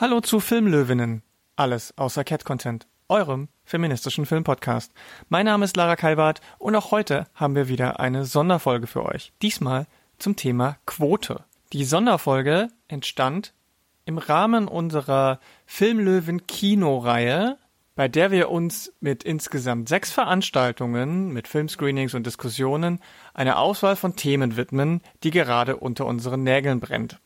Hallo zu Filmlöwinnen. Alles außer Cat Content, eurem feministischen Filmpodcast. Mein Name ist Lara Kalbart und auch heute haben wir wieder eine Sonderfolge für euch. Diesmal zum Thema Quote. Die Sonderfolge entstand im Rahmen unserer Filmlöwen Kinoreihe, bei der wir uns mit insgesamt sechs Veranstaltungen mit Filmscreenings und Diskussionen einer Auswahl von Themen widmen, die gerade unter unseren Nägeln brennt.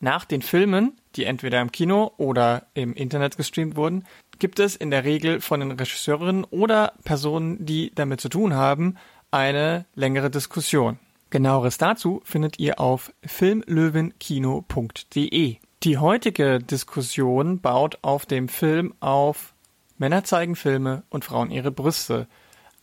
Nach den Filmen, die entweder im Kino oder im Internet gestreamt wurden, gibt es in der Regel von den Regisseurinnen oder Personen, die damit zu tun haben, eine längere Diskussion. Genaueres dazu findet ihr auf filmlöwenkino.de. Die heutige Diskussion baut auf dem Film auf Männer zeigen Filme und Frauen ihre Brüste.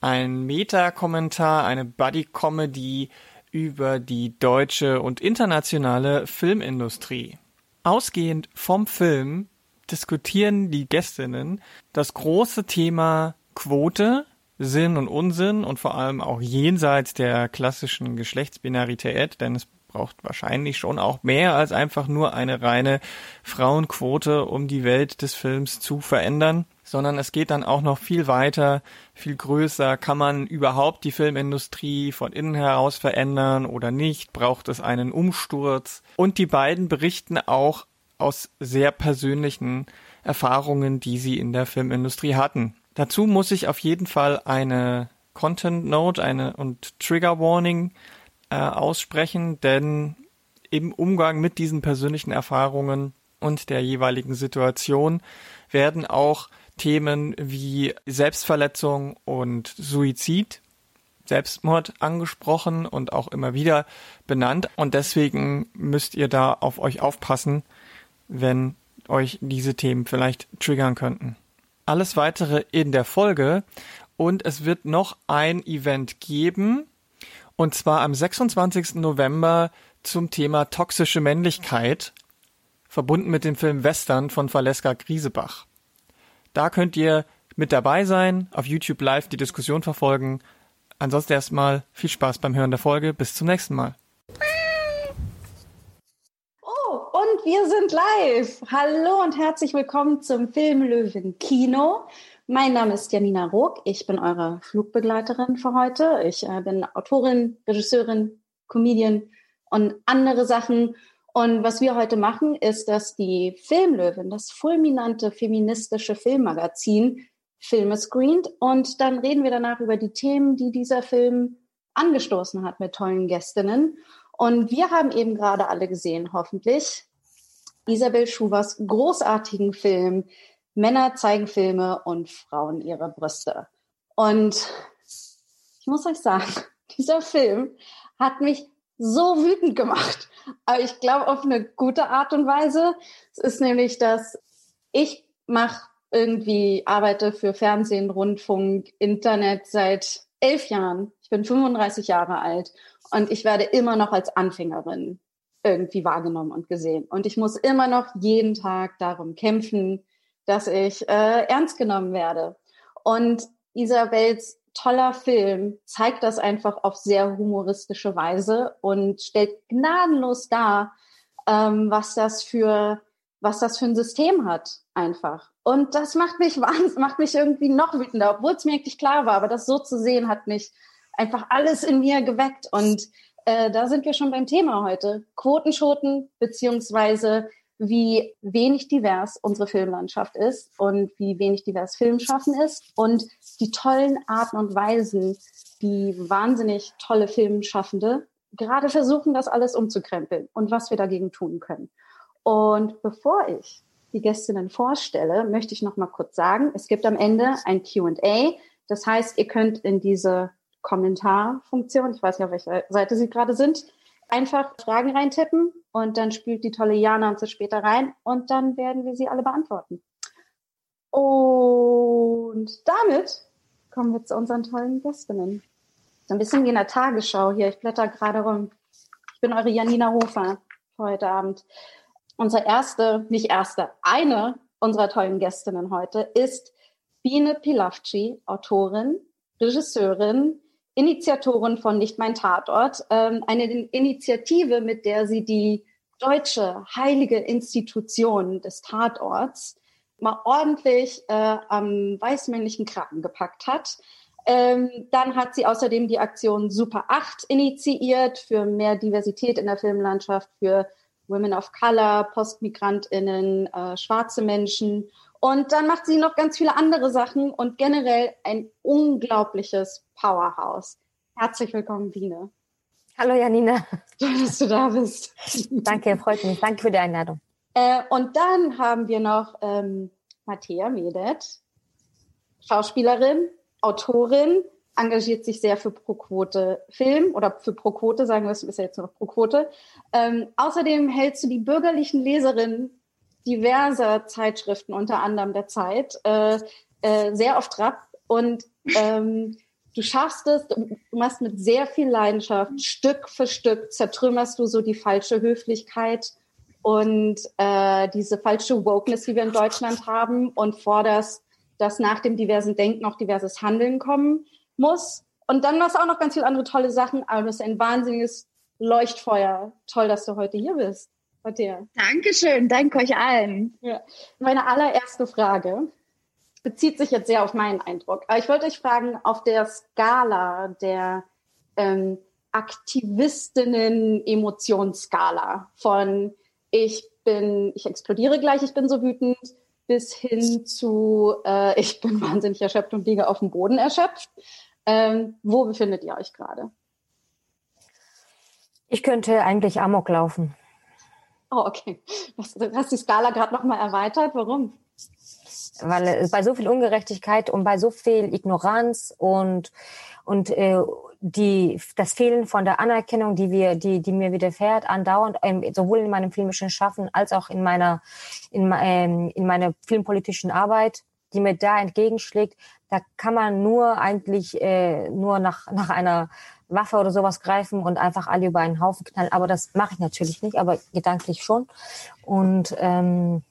Ein Meta-Kommentar, eine Buddy-Comedy über die deutsche und internationale Filmindustrie. Ausgehend vom Film diskutieren die Gästinnen das große Thema Quote, Sinn und Unsinn und vor allem auch jenseits der klassischen Geschlechtsbinarität, denn es braucht wahrscheinlich schon auch mehr als einfach nur eine reine Frauenquote, um die Welt des Films zu verändern sondern es geht dann auch noch viel weiter, viel größer. Kann man überhaupt die Filmindustrie von innen heraus verändern oder nicht? Braucht es einen Umsturz? Und die beiden berichten auch aus sehr persönlichen Erfahrungen, die sie in der Filmindustrie hatten. Dazu muss ich auf jeden Fall eine Content Note eine und Trigger Warning äh, aussprechen, denn im Umgang mit diesen persönlichen Erfahrungen und der jeweiligen Situation werden auch Themen wie Selbstverletzung und Suizid, Selbstmord angesprochen und auch immer wieder benannt. Und deswegen müsst ihr da auf euch aufpassen, wenn euch diese Themen vielleicht triggern könnten. Alles weitere in der Folge und es wird noch ein Event geben und zwar am 26. November zum Thema toxische Männlichkeit, verbunden mit dem Film Western von Valeska Griesebach. Da könnt ihr mit dabei sein, auf YouTube live die Diskussion verfolgen. Ansonsten erstmal viel Spaß beim Hören der Folge. Bis zum nächsten Mal. Oh, und wir sind live. Hallo und herzlich willkommen zum Film Löwen Kino. Mein Name ist Janina Rook. Ich bin eure Flugbegleiterin für heute. Ich äh, bin Autorin, Regisseurin, Comedian und andere Sachen und was wir heute machen, ist, dass die Filmlöwen, das fulminante feministische Filmmagazin, Filme screent und dann reden wir danach über die Themen, die dieser Film angestoßen hat mit tollen Gästinnen. Und wir haben eben gerade alle gesehen, hoffentlich, Isabel Schubers großartigen Film Männer zeigen Filme und Frauen ihre Brüste. Und ich muss euch sagen, dieser Film hat mich so wütend gemacht. Aber ich glaube auf eine gute Art und Weise. Es ist nämlich, dass ich mache irgendwie, arbeite für Fernsehen, Rundfunk, Internet seit elf Jahren. Ich bin 35 Jahre alt und ich werde immer noch als Anfängerin irgendwie wahrgenommen und gesehen. Und ich muss immer noch jeden Tag darum kämpfen, dass ich äh, ernst genommen werde. Und Isabels toller Film, zeigt das einfach auf sehr humoristische Weise und stellt gnadenlos dar, ähm, was das für was das für ein System hat, einfach. Und das macht mich macht mich irgendwie noch wütender, obwohl es mir eigentlich klar war, aber das so zu sehen hat mich einfach alles in mir geweckt. Und äh, da sind wir schon beim Thema heute. Quotenschoten beziehungsweise wie wenig divers unsere Filmlandschaft ist und wie wenig divers Filmschaffen ist und die tollen Arten und Weisen, die wahnsinnig tolle Filmschaffende gerade versuchen, das alles umzukrempeln und was wir dagegen tun können. Und bevor ich die Gästinnen vorstelle, möchte ich noch mal kurz sagen, es gibt am Ende ein Q&A. Das heißt, ihr könnt in diese Kommentarfunktion, ich weiß nicht, auf welcher Seite Sie gerade sind, einfach Fragen reintippen und dann spielt die tolle Jana uns das später rein und dann werden wir sie alle beantworten. Und damit kommen wir zu unseren tollen Gästinnen. So ein bisschen wie in der Tagesschau hier. Ich blätter gerade rum. Ich bin eure Janina Hofer heute Abend. Unsere erste, nicht erste, eine unserer tollen Gästinnen heute ist Biene Pilavci, Autorin, Regisseurin, Initiatorin von Nicht mein Tatort, ähm, eine Initiative, mit der sie die deutsche heilige Institution des Tatorts mal ordentlich äh, am weißmännlichen Kragen gepackt hat. Ähm, dann hat sie außerdem die Aktion Super 8 initiiert für mehr Diversität in der Filmlandschaft, für Women of Color, PostmigrantInnen, äh, schwarze Menschen. Und dann macht sie noch ganz viele andere Sachen und generell ein unglaubliches Powerhouse. Herzlich willkommen, Biene. Hallo Janina. Toll, dass du da bist. Danke, freut mich. Danke für die Einladung. Äh, und dann haben wir noch ähm, Mattea Medet, Schauspielerin, Autorin, engagiert sich sehr für Pro-Quote Film oder für Pro-Quote, sagen wir es, ist ja jetzt noch Pro-Quote. Ähm, außerdem hältst du die bürgerlichen Leserinnen diverser Zeitschriften, unter anderem der Zeit, äh, äh, sehr oft Trab und ähm, du schaffst es, du machst mit sehr viel Leidenschaft, Stück für Stück zertrümmerst du so die falsche Höflichkeit und äh, diese falsche Wokeness, die wir in Deutschland haben und forderst, dass nach dem diversen Denken auch diverses Handeln kommen muss. Und dann machst du auch noch ganz viele andere tolle Sachen, aber du bist ein wahnsinniges Leuchtfeuer. Toll, dass du heute hier bist. Matthias. Dankeschön, danke euch allen. Ja. Meine allererste Frage bezieht sich jetzt sehr auf meinen Eindruck. Aber ich wollte euch fragen, auf der Skala der ähm, Aktivistinnen-Emotionsskala von ich bin, ich explodiere gleich, ich bin so wütend, bis hin zu äh, ich bin wahnsinnig erschöpft und liege auf dem Boden erschöpft. Ähm, wo befindet ihr euch gerade? Ich könnte eigentlich Amok laufen. Oh, okay. Du hast die Skala gerade nochmal erweitert. Warum? Weil bei so viel Ungerechtigkeit und bei so viel Ignoranz und, und äh, die, das Fehlen von der Anerkennung, die wir, die, die mir widerfährt, andauernd, ähm, sowohl in meinem filmischen Schaffen als auch in meiner, in, ähm, in meiner filmpolitischen Arbeit, die mir da entgegenschlägt, da kann man nur eigentlich äh, nur nach, nach einer Waffe oder sowas greifen und einfach alle über einen Haufen knallen. Aber das mache ich natürlich nicht, aber gedanklich schon. Und ähm,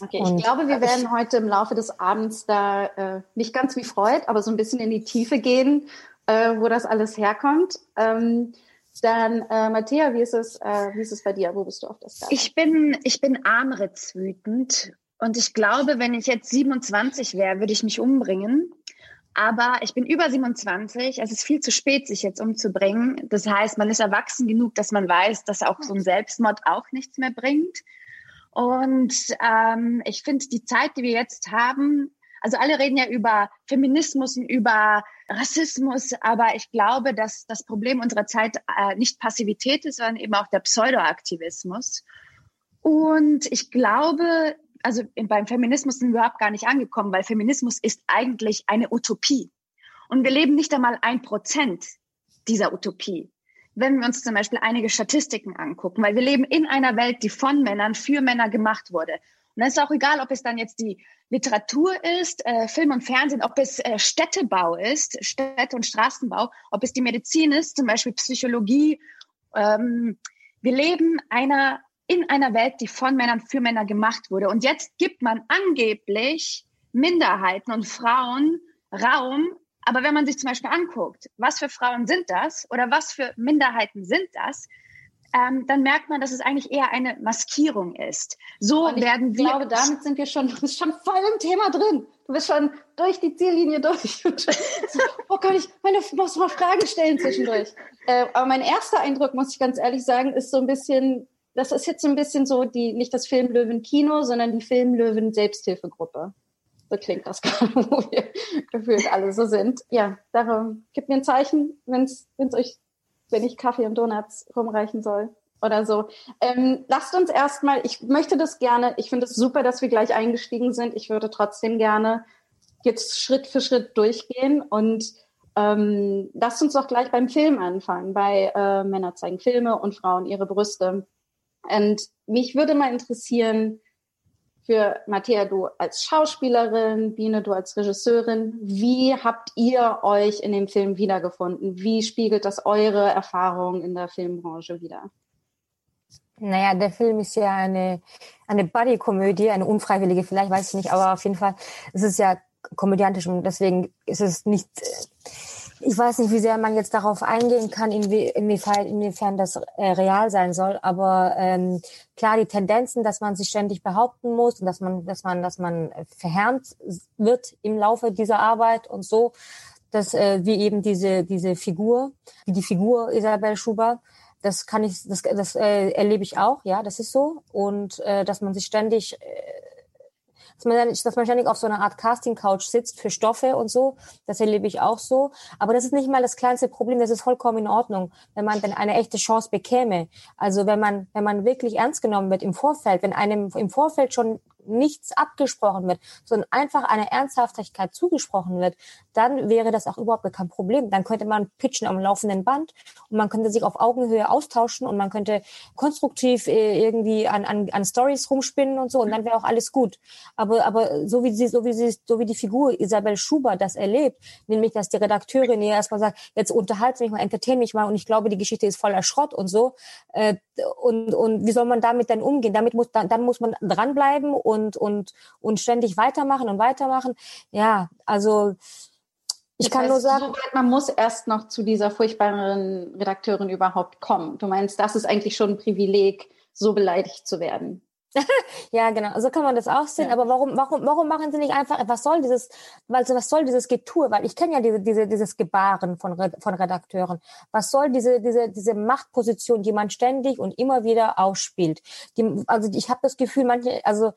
Okay, ich und glaube, wir werden heute im Laufe des Abends da äh, nicht ganz wie Freud, aber so ein bisschen in die Tiefe gehen, äh, wo das alles herkommt. Ähm, dann, äh, Matthäa, wie ist es, äh, wie ist es bei dir? Wo bist du auf das Skala? Ich bin, ich bin armritzwütend und ich glaube, wenn ich jetzt 27 wäre, würde ich mich umbringen. Aber ich bin über 27. Es ist viel zu spät, sich jetzt umzubringen. Das heißt, man ist erwachsen genug, dass man weiß, dass auch so ein Selbstmord auch nichts mehr bringt. Und ähm, ich finde, die Zeit, die wir jetzt haben, also alle reden ja über Feminismus und über Rassismus, aber ich glaube, dass das Problem unserer Zeit äh, nicht Passivität ist, sondern eben auch der Pseudoaktivismus. Und ich glaube, also beim Feminismus sind wir überhaupt gar nicht angekommen, weil Feminismus ist eigentlich eine Utopie. Und wir leben nicht einmal ein Prozent dieser Utopie. Wenn wir uns zum Beispiel einige Statistiken angucken, weil wir leben in einer Welt, die von Männern für Männer gemacht wurde. Und dann ist auch egal, ob es dann jetzt die Literatur ist, äh, Film und Fernsehen, ob es äh, Städtebau ist, Städte- und Straßenbau, ob es die Medizin ist, zum Beispiel Psychologie. Ähm, wir leben einer in einer Welt, die von Männern für Männer gemacht wurde. Und jetzt gibt man angeblich Minderheiten und Frauen Raum. Aber wenn man sich zum Beispiel anguckt, was für Frauen sind das oder was für Minderheiten sind das, ähm, dann merkt man, dass es eigentlich eher eine Maskierung ist. So und ich werden wir. Ich glaube, damit sind wir schon, du bist schon voll im Thema drin. Du bist schon durch die Ziellinie durch. oh Gott, ich meine, muss mal Fragen stellen zwischendurch. Äh, aber mein erster Eindruck, muss ich ganz ehrlich sagen, ist so ein bisschen, das ist jetzt so ein bisschen so die, nicht das Filmlöwen Kino, sondern die Filmlöwen Selbsthilfegruppe. So klingt das gerade, wo wir gefühlt alle so sind. Ja, darum, gib mir ein Zeichen, wenn es euch, wenn ich Kaffee und Donuts rumreichen soll oder so. Ähm, lasst uns erstmal, ich möchte das gerne, ich finde es super, dass wir gleich eingestiegen sind. Ich würde trotzdem gerne jetzt Schritt für Schritt durchgehen und ähm, lasst uns doch gleich beim Film anfangen, bei äh, Männer zeigen Filme und Frauen ihre Brüste. Und mich würde mal interessieren, für Matthäa, du als Schauspielerin, Biene, du als Regisseurin, wie habt ihr euch in dem Film wiedergefunden? Wie spiegelt das eure Erfahrung in der Filmbranche wider? Naja, der Film ist ja eine, eine Buddy-Komödie, eine unfreiwillige vielleicht, weiß ich nicht, aber auf jeden Fall, es ist ja komödiantisch und deswegen ist es nicht, Ich weiß nicht, wie sehr man jetzt darauf eingehen kann, inwie, inwiefern, inwiefern das äh, real sein soll. Aber ähm, klar, die Tendenzen, dass man sich ständig behaupten muss und dass man, dass man, dass man verhärmt wird im Laufe dieser Arbeit und so, dass äh, wie eben diese diese Figur, wie die Figur Isabel Schuber, das kann ich, das, das äh, erlebe ich auch, ja, das ist so und äh, dass man sich ständig äh, dass man, dass man ständig auf so einer Art Casting-Couch sitzt für Stoffe und so. Das erlebe ich auch so. Aber das ist nicht mal das kleinste Problem. Das ist vollkommen in Ordnung, wenn man dann eine echte Chance bekäme. Also wenn man, wenn man wirklich ernst genommen wird im Vorfeld, wenn einem im Vorfeld schon nichts abgesprochen wird, sondern einfach eine Ernsthaftigkeit zugesprochen wird, dann wäre das auch überhaupt kein Problem. Dann könnte man pitchen am laufenden Band und man könnte sich auf Augenhöhe austauschen und man könnte konstruktiv äh, irgendwie an, an, an Stories rumspinnen und so und dann wäre auch alles gut. Aber, aber so wie sie, so wie sie, so wie die Figur Isabel Schuber das erlebt, nämlich dass die Redakteurin ihr erstmal sagt, jetzt unterhalte mich mal, entertain mich mal und ich glaube, die Geschichte ist voller Schrott und so. Äh, und, und wie soll man damit dann umgehen? Damit muss dann, dann muss man dranbleiben und, und, und ständig weitermachen und weitermachen. Ja, also ich das kann heißt, nur sagen, man muss erst noch zu dieser furchtbaren Redakteurin überhaupt kommen. Du meinst, das ist eigentlich schon ein Privileg, so beleidigt zu werden. ja, genau. So kann man das auch sehen. Ja. Aber warum, warum, warum machen sie nicht einfach, was soll dieses, also was soll dieses Getue? Weil ich kenne ja diese, diese, dieses Gebaren von, von Redakteuren. Was soll diese, diese, diese Machtposition, die man ständig und immer wieder ausspielt? Die, also ich habe das Gefühl, manche, also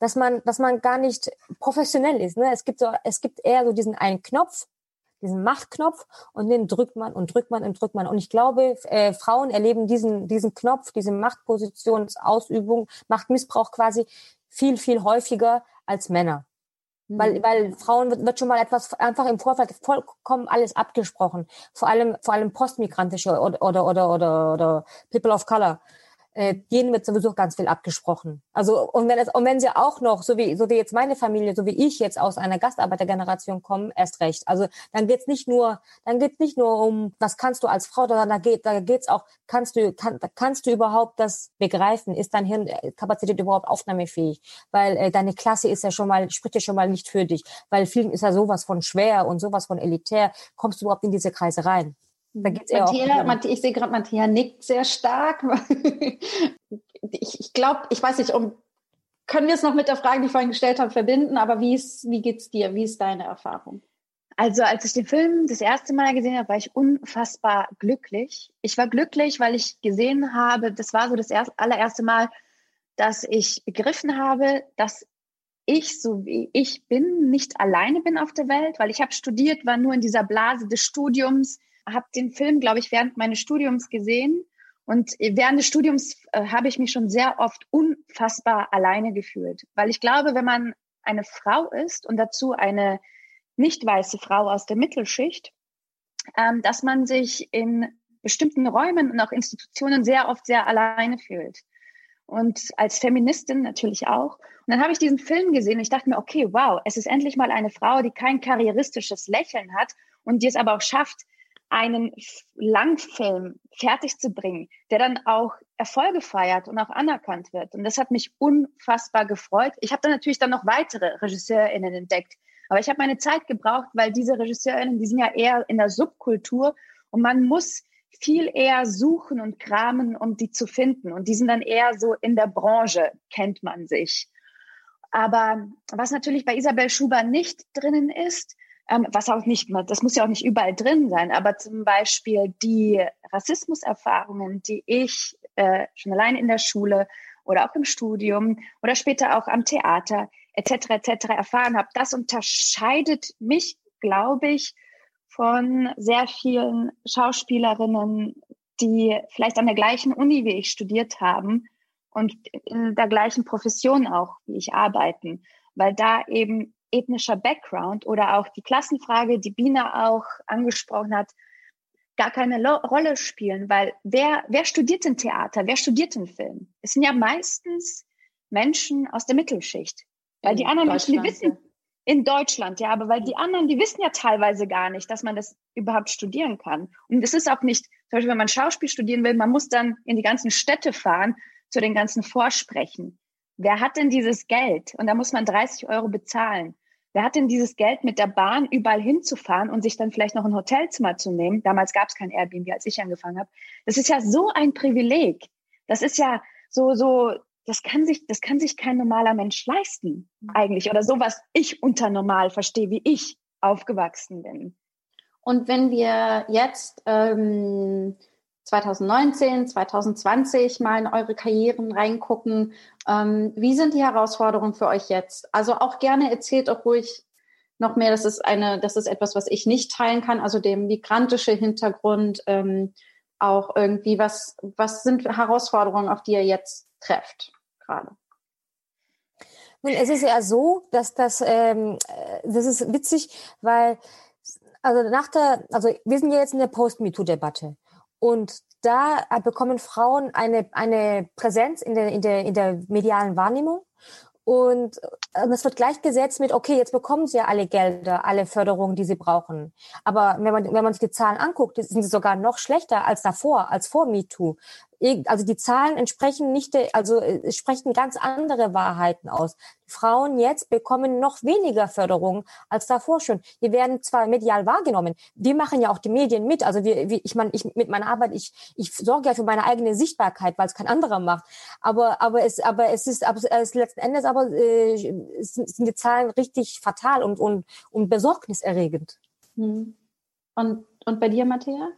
dass man, dass man gar nicht professionell ist. Ne? Es gibt so, es gibt eher so diesen einen Knopf, diesen Machtknopf und den drückt man und drückt man und drückt man. Und ich glaube, äh, Frauen erleben diesen, diesen Knopf, diese Machtpositionsausübung, Machtmissbrauch quasi viel, viel häufiger als Männer. Weil, mhm. weil Frauen wird, wird schon mal etwas einfach im Vorfeld vollkommen alles abgesprochen. Vor allem, vor allem postmigrantische oder, oder, oder, oder, oder People of Color äh, denen wird sowieso ganz viel abgesprochen. Also und wenn es und wenn sie auch noch so wie so wie jetzt meine Familie, so wie ich jetzt aus einer Gastarbeitergeneration kommen, erst recht. Also dann geht's nicht nur dann geht's nicht nur um was kannst du als Frau, sondern da geht da geht's auch kannst du kann, kannst du überhaupt das begreifen? Ist dein Hirnkapazität überhaupt aufnahmefähig? Weil äh, deine Klasse ist ja schon mal spricht ja schon mal nicht für dich, weil Film ist ja sowas von schwer und sowas von elitär. Kommst du überhaupt in diese Kreise rein? Da geht's eher Matthäa, auch ich sehe gerade, Matthäa nickt sehr stark. ich ich glaube, ich weiß nicht, um, können wir es noch mit der Frage, die ich vorhin gestellt habe, verbinden, aber wie, ist, wie geht's dir? Wie ist deine Erfahrung? Also als ich den Film das erste Mal gesehen habe, war ich unfassbar glücklich. Ich war glücklich, weil ich gesehen habe, das war so das erste, allererste Mal, dass ich begriffen habe, dass ich, so wie ich bin, nicht alleine bin auf der Welt, weil ich habe studiert, war nur in dieser Blase des Studiums, habe den Film, glaube ich, während meines Studiums gesehen. Und während des Studiums äh, habe ich mich schon sehr oft unfassbar alleine gefühlt. Weil ich glaube, wenn man eine Frau ist und dazu eine nicht weiße Frau aus der Mittelschicht, ähm, dass man sich in bestimmten Räumen und auch Institutionen sehr oft sehr alleine fühlt. Und als Feministin natürlich auch. Und dann habe ich diesen Film gesehen und ich dachte mir, okay, wow, es ist endlich mal eine Frau, die kein karrieristisches Lächeln hat und die es aber auch schafft, einen Langfilm fertig zu bringen, der dann auch Erfolge feiert und auch anerkannt wird. Und das hat mich unfassbar gefreut. Ich habe dann natürlich dann noch weitere RegisseurInnen entdeckt. Aber ich habe meine Zeit gebraucht, weil diese RegisseurInnen, die sind ja eher in der Subkultur und man muss viel eher suchen und kramen, um die zu finden. Und die sind dann eher so in der Branche, kennt man sich. Aber was natürlich bei Isabel Schuber nicht drinnen ist, ähm, was auch nicht, das muss ja auch nicht überall drin sein, aber zum Beispiel die Rassismuserfahrungen, die ich äh, schon allein in der Schule oder auch im Studium oder später auch am Theater etc. etc. erfahren habe, das unterscheidet mich, glaube ich, von sehr vielen Schauspielerinnen, die vielleicht an der gleichen Uni wie ich studiert haben und in der gleichen Profession auch wie ich arbeiten, weil da eben ethnischer Background oder auch die Klassenfrage, die Bina auch angesprochen hat, gar keine Lo Rolle spielen, weil wer, wer studiert denn Theater? Wer studiert den Film? Es sind ja meistens Menschen aus der Mittelschicht. Weil in die anderen Menschen, die wissen, in Deutschland, ja, aber weil die anderen, die wissen ja teilweise gar nicht, dass man das überhaupt studieren kann. Und es ist auch nicht, zum Beispiel, wenn man Schauspiel studieren will, man muss dann in die ganzen Städte fahren zu den ganzen Vorsprechen. Wer hat denn dieses Geld? Und da muss man 30 Euro bezahlen. Wer hat denn dieses Geld, mit der Bahn überall hinzufahren und sich dann vielleicht noch ein Hotelzimmer zu nehmen? Damals gab es kein Airbnb, als ich angefangen habe. Das ist ja so ein Privileg. Das ist ja so, so, das kann sich, das kann sich kein normaler Mensch leisten, eigentlich. Oder so, was ich unter normal verstehe, wie ich aufgewachsen bin. Und wenn wir jetzt ähm, 2019, 2020 mal in eure Karrieren reingucken. Ähm, wie sind die Herausforderungen für euch jetzt? Also auch gerne erzählt auch ruhig noch mehr. Das ist eine, das ist etwas, was ich nicht teilen kann. Also der migrantische Hintergrund, ähm, auch irgendwie, was, was sind Herausforderungen, auf die ihr jetzt trefft gerade? Nun, es ist ja so, dass das, ähm, äh, das ist witzig, weil also nach der, also wir sind ja jetzt in der Post-MeToo-Debatte. Und da bekommen Frauen eine, eine Präsenz in der, in, der, in der medialen Wahrnehmung. Und es wird gleichgesetzt mit, okay, jetzt bekommen sie ja alle Gelder, alle Förderungen, die sie brauchen. Aber wenn man, wenn man sich die Zahlen anguckt, sind sie sogar noch schlechter als davor, als vor MeToo also die Zahlen entsprechen nicht, also äh, sprechen ganz andere Wahrheiten aus. Frauen jetzt bekommen noch weniger Förderung als davor schon. Wir werden zwar medial wahrgenommen, wir machen ja auch die Medien mit. Also wir, wir ich meine, ich mit meiner Arbeit, ich, ich sorge ja für meine eigene Sichtbarkeit, weil es kein anderer macht. Aber, aber es, aber es ist, aber es letzten Endes aber äh, sind die Zahlen richtig fatal und und und besorgniserregend. Hm. Und und bei dir, Matthäa?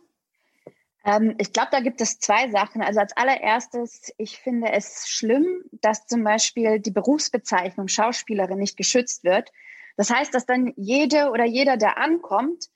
Ähm, ich glaube, da gibt es zwei Sachen. Also als allererstes, ich finde es schlimm, dass zum Beispiel die Berufsbezeichnung Schauspielerin nicht geschützt wird. Das heißt, dass dann jede oder jeder, der ankommt,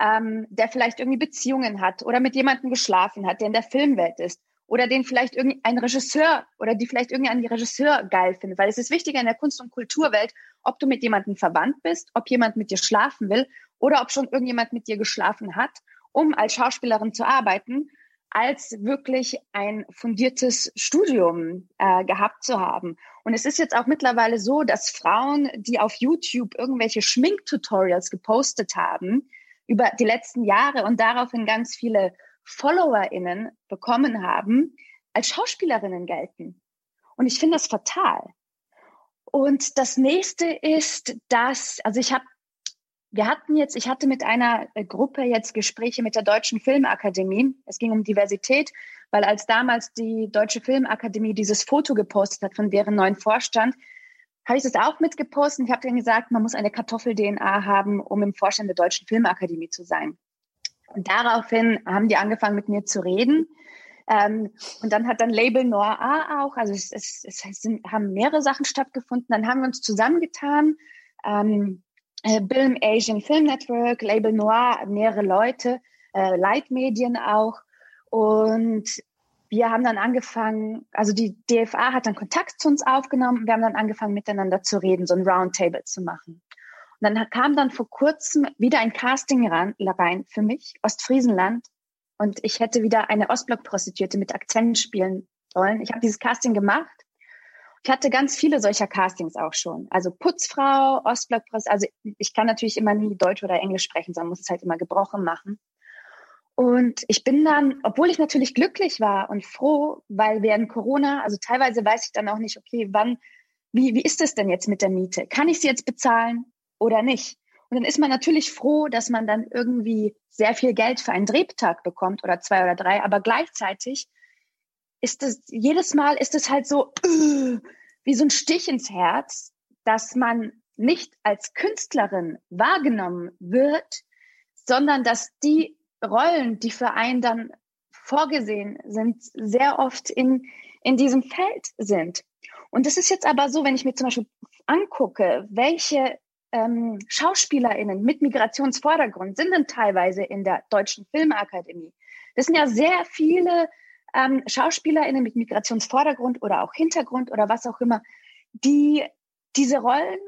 ähm, der vielleicht irgendwie Beziehungen hat oder mit jemandem geschlafen hat, der in der Filmwelt ist oder den vielleicht irgendein Regisseur oder die vielleicht irgendein Regisseur geil findet. Weil es ist wichtiger in der Kunst- und Kulturwelt, ob du mit jemandem verwandt bist, ob jemand mit dir schlafen will oder ob schon irgendjemand mit dir geschlafen hat um als Schauspielerin zu arbeiten, als wirklich ein fundiertes Studium äh, gehabt zu haben. Und es ist jetzt auch mittlerweile so, dass Frauen, die auf YouTube irgendwelche Schminktutorials gepostet haben über die letzten Jahre und daraufhin ganz viele FollowerInnen bekommen haben, als Schauspielerinnen gelten. Und ich finde das fatal. Und das nächste ist, dass, also ich habe wir hatten jetzt, ich hatte mit einer äh, Gruppe jetzt Gespräche mit der Deutschen Filmakademie. Es ging um Diversität, weil als damals die Deutsche Filmakademie dieses Foto gepostet hat von deren neuen Vorstand, habe ich das auch mitgepostet. Ich habe denen gesagt, man muss eine Kartoffel-DNA haben, um im Vorstand der Deutschen Filmakademie zu sein. Und daraufhin haben die angefangen mit mir zu reden. Ähm, und dann hat dann Label Noir A auch, also es, es, es sind, haben mehrere Sachen stattgefunden. Dann haben wir uns zusammengetan. Ähm, äh, Film Asian Film Network, Label Noir, mehrere Leute, äh, Leitmedien auch. Und wir haben dann angefangen, also die DFA hat dann Kontakt zu uns aufgenommen. Wir haben dann angefangen, miteinander zu reden, so ein Roundtable zu machen. Und dann kam dann vor kurzem wieder ein Casting rein, rein für mich, Ostfriesenland. Und ich hätte wieder eine Ostblock-Prostituierte mit Akzent spielen sollen. Ich habe dieses Casting gemacht ich hatte ganz viele solcher Castings auch schon. Also Putzfrau, Ostblockpresse. Also ich kann natürlich immer nie Deutsch oder Englisch sprechen, sondern muss es halt immer gebrochen machen. Und ich bin dann, obwohl ich natürlich glücklich war und froh, weil während Corona, also teilweise weiß ich dann auch nicht, okay, wann, wie, wie ist es denn jetzt mit der Miete? Kann ich sie jetzt bezahlen oder nicht? Und dann ist man natürlich froh, dass man dann irgendwie sehr viel Geld für einen Drehtag bekommt oder zwei oder drei, aber gleichzeitig ist es, jedes Mal ist es halt so uh, wie so ein Stich ins Herz, dass man nicht als Künstlerin wahrgenommen wird, sondern dass die Rollen, die für einen dann vorgesehen sind, sehr oft in, in diesem Feld sind. Und das ist jetzt aber so, wenn ich mir zum Beispiel angucke, welche ähm, SchauspielerInnen mit Migrationsvordergrund sind denn teilweise in der Deutschen Filmakademie. Das sind ja sehr viele ähm, SchauspielerInnen mit Migrationsvordergrund oder auch Hintergrund oder was auch immer, die diese Rollen,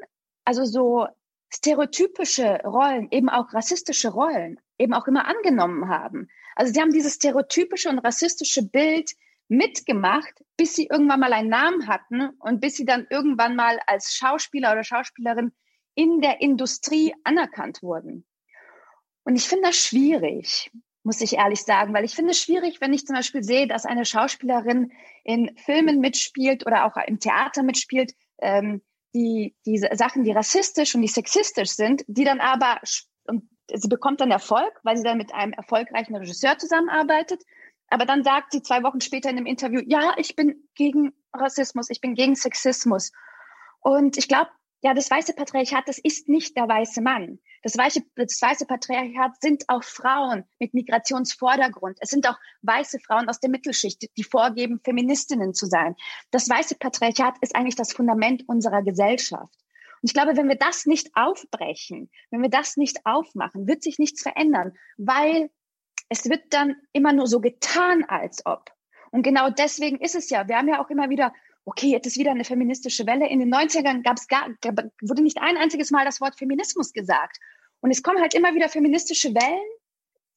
also so stereotypische Rollen, eben auch rassistische Rollen, eben auch immer angenommen haben. Also sie haben dieses stereotypische und rassistische Bild mitgemacht, bis sie irgendwann mal einen Namen hatten und bis sie dann irgendwann mal als Schauspieler oder Schauspielerin in der Industrie anerkannt wurden. Und ich finde das schwierig muss ich ehrlich sagen, weil ich finde es schwierig, wenn ich zum Beispiel sehe, dass eine Schauspielerin in Filmen mitspielt oder auch im Theater mitspielt, ähm, die, die Sachen, die rassistisch und die sexistisch sind, die dann aber, und sie bekommt dann Erfolg, weil sie dann mit einem erfolgreichen Regisseur zusammenarbeitet. Aber dann sagt sie zwei Wochen später in einem Interview, ja, ich bin gegen Rassismus, ich bin gegen Sexismus. Und ich glaube, ja, das weiße Patriarchat, das ist nicht der weiße Mann. Das weiße, das weiße Patriarchat sind auch Frauen mit Migrationsvordergrund. Es sind auch weiße Frauen aus der Mittelschicht, die vorgeben, Feministinnen zu sein. Das weiße Patriarchat ist eigentlich das Fundament unserer Gesellschaft. Und ich glaube, wenn wir das nicht aufbrechen, wenn wir das nicht aufmachen, wird sich nichts verändern, weil es wird dann immer nur so getan, als ob. Und genau deswegen ist es ja, wir haben ja auch immer wieder okay, jetzt ist wieder eine feministische Welle. In den 90ern gab's gar, wurde nicht ein einziges Mal das Wort Feminismus gesagt. Und es kommen halt immer wieder feministische Wellen.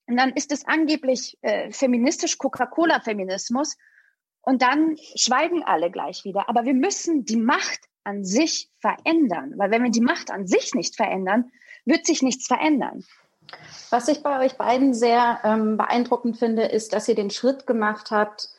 Und dann ist es angeblich äh, feministisch Coca-Cola-Feminismus. Und dann schweigen alle gleich wieder. Aber wir müssen die Macht an sich verändern. Weil wenn wir die Macht an sich nicht verändern, wird sich nichts verändern. Was ich bei euch beiden sehr ähm, beeindruckend finde, ist, dass ihr den Schritt gemacht habt,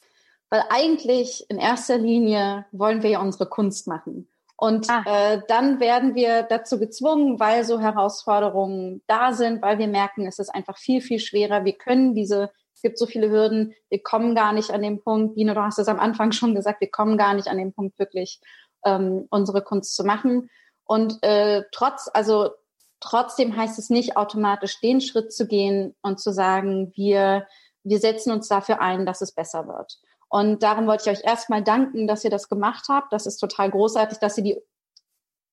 weil eigentlich in erster Linie wollen wir ja unsere Kunst machen. Und ah. äh, dann werden wir dazu gezwungen, weil so Herausforderungen da sind, weil wir merken, es ist einfach viel, viel schwerer. Wir können diese, es gibt so viele Hürden, wir kommen gar nicht an den Punkt, Bino, du hast es am Anfang schon gesagt, wir kommen gar nicht an den Punkt, wirklich ähm, unsere Kunst zu machen. Und äh, trotz, also trotzdem heißt es nicht automatisch, den Schritt zu gehen und zu sagen, wir, wir setzen uns dafür ein, dass es besser wird. Und darum wollte ich euch erstmal danken, dass ihr das gemacht habt. Das ist total großartig, dass ihr die,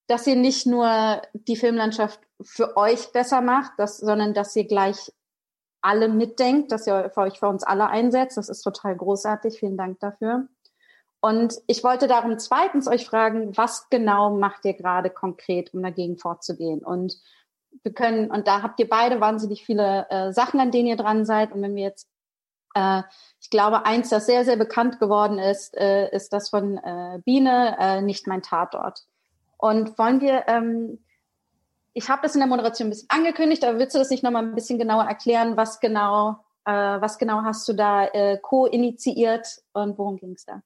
dass ihr nicht nur die Filmlandschaft für euch besser macht, dass, sondern dass ihr gleich alle mitdenkt, dass ihr für euch für uns alle einsetzt. Das ist total großartig. Vielen Dank dafür. Und ich wollte darum zweitens euch fragen, was genau macht ihr gerade konkret, um dagegen vorzugehen? Und wir können, und da habt ihr beide wahnsinnig viele äh, Sachen, an denen ihr dran seid. Und wenn wir jetzt äh, ich glaube, eins, das sehr, sehr bekannt geworden ist, äh, ist das von äh, Biene, äh, nicht mein Tatort. Und wollen wir, ähm, ich habe das in der Moderation ein bisschen angekündigt, aber willst du das nicht nochmal ein bisschen genauer erklären, was genau, äh, was genau hast du da äh, co-initiiert und worum ging es da?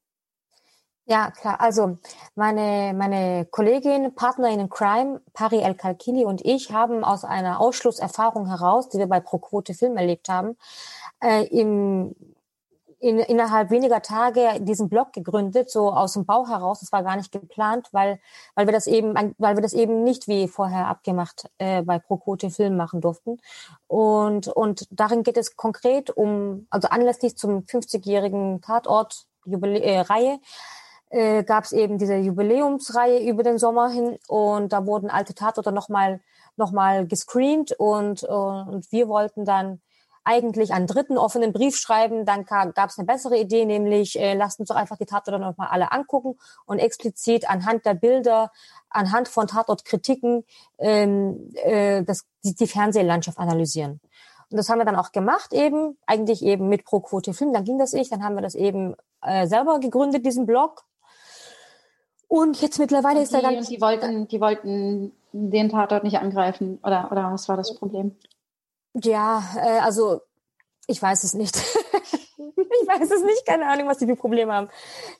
Ja, klar. Also meine, meine Kollegin, Partnerin in Crime, Pari El Kalkili und ich haben aus einer Ausschlusserfahrung heraus, die wir bei ProQuote Film erlebt haben, äh, im, in, innerhalb weniger Tage diesen Blog gegründet, so aus dem Bau heraus. Das war gar nicht geplant, weil, weil wir das eben, weil wir das eben nicht wie vorher abgemacht äh, bei ProQuote Film machen durften. Und, und darin geht es konkret um, also anlässlich zum 50-jährigen Tatort äh, äh, gab es eben diese Jubiläumsreihe über den Sommer hin und da wurden alte Tatorte nochmal noch mal gescreent und, und wir wollten dann eigentlich einen dritten offenen Brief schreiben. Dann gab es eine bessere Idee, nämlich äh, lasst uns doch einfach die Tatorte noch mal alle angucken und explizit anhand der Bilder, anhand von Tatortkritiken ähm, äh, das, die, die Fernsehlandschaft analysieren. Und das haben wir dann auch gemacht, eben, eigentlich eben mit Pro Quote Film. Dann ging das nicht. Dann haben wir das eben äh, selber gegründet, diesen Blog. Und jetzt mittlerweile und ist er dann. Die wollten, die wollten den Tatort nicht angreifen, oder, oder was war das Problem? Ja, äh, also ich weiß es nicht. ich weiß es nicht, keine Ahnung, was die für Probleme haben.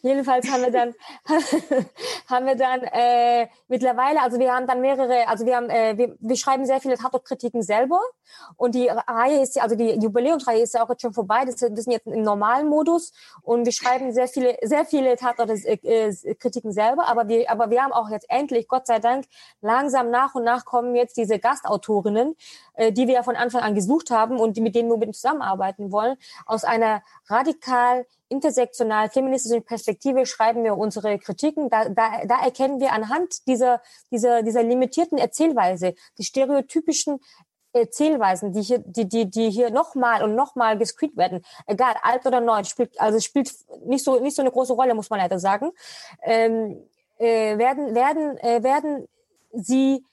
Jedenfalls haben wir dann haben wir dann äh, mittlerweile, also wir haben dann mehrere, also wir haben äh, wir, wir schreiben sehr viele Tatortkritiken selber und die Reihe ist also die Jubiläumsreihe ist ja auch jetzt schon vorbei. Das, wir sind jetzt im normalen Modus und wir schreiben sehr viele sehr viele Tatortkritiken äh, selber, aber wir aber wir haben auch jetzt endlich Gott sei Dank langsam nach und nach kommen jetzt diese Gastautorinnen, äh, die wir ja von Anfang an gesucht haben und die, mit denen wir unbedingt zusammenarbeiten wollen, aus einer radikal intersektional feministischen Perspektive schreiben wir unsere Kritiken. Da, da, da erkennen wir anhand dieser, dieser, dieser limitierten Erzählweise, die stereotypischen Erzählweisen, die hier, die, die, die hier nochmal und nochmal gescreent werden, egal alt oder neu, spielt, also spielt nicht so, nicht so eine große Rolle, muss man leider sagen, ähm, äh, werden, werden, äh, werden sie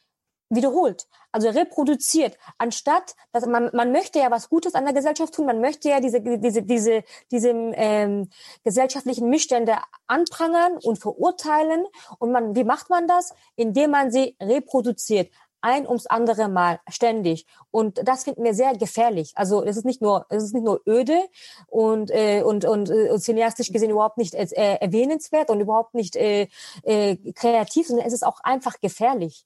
wiederholt, also reproduziert, anstatt dass man man möchte ja was Gutes an der Gesellschaft tun, man möchte ja diese diese diese diese ähm, gesellschaftlichen Missstände anprangern und verurteilen und man wie macht man das, indem man sie reproduziert ein ums andere Mal ständig und das finden wir sehr gefährlich. Also es ist nicht nur es ist nicht nur öde und äh, und und, äh, und cineastisch gesehen überhaupt nicht äh, erwähnenswert und überhaupt nicht äh, äh, kreativ, sondern es ist auch einfach gefährlich.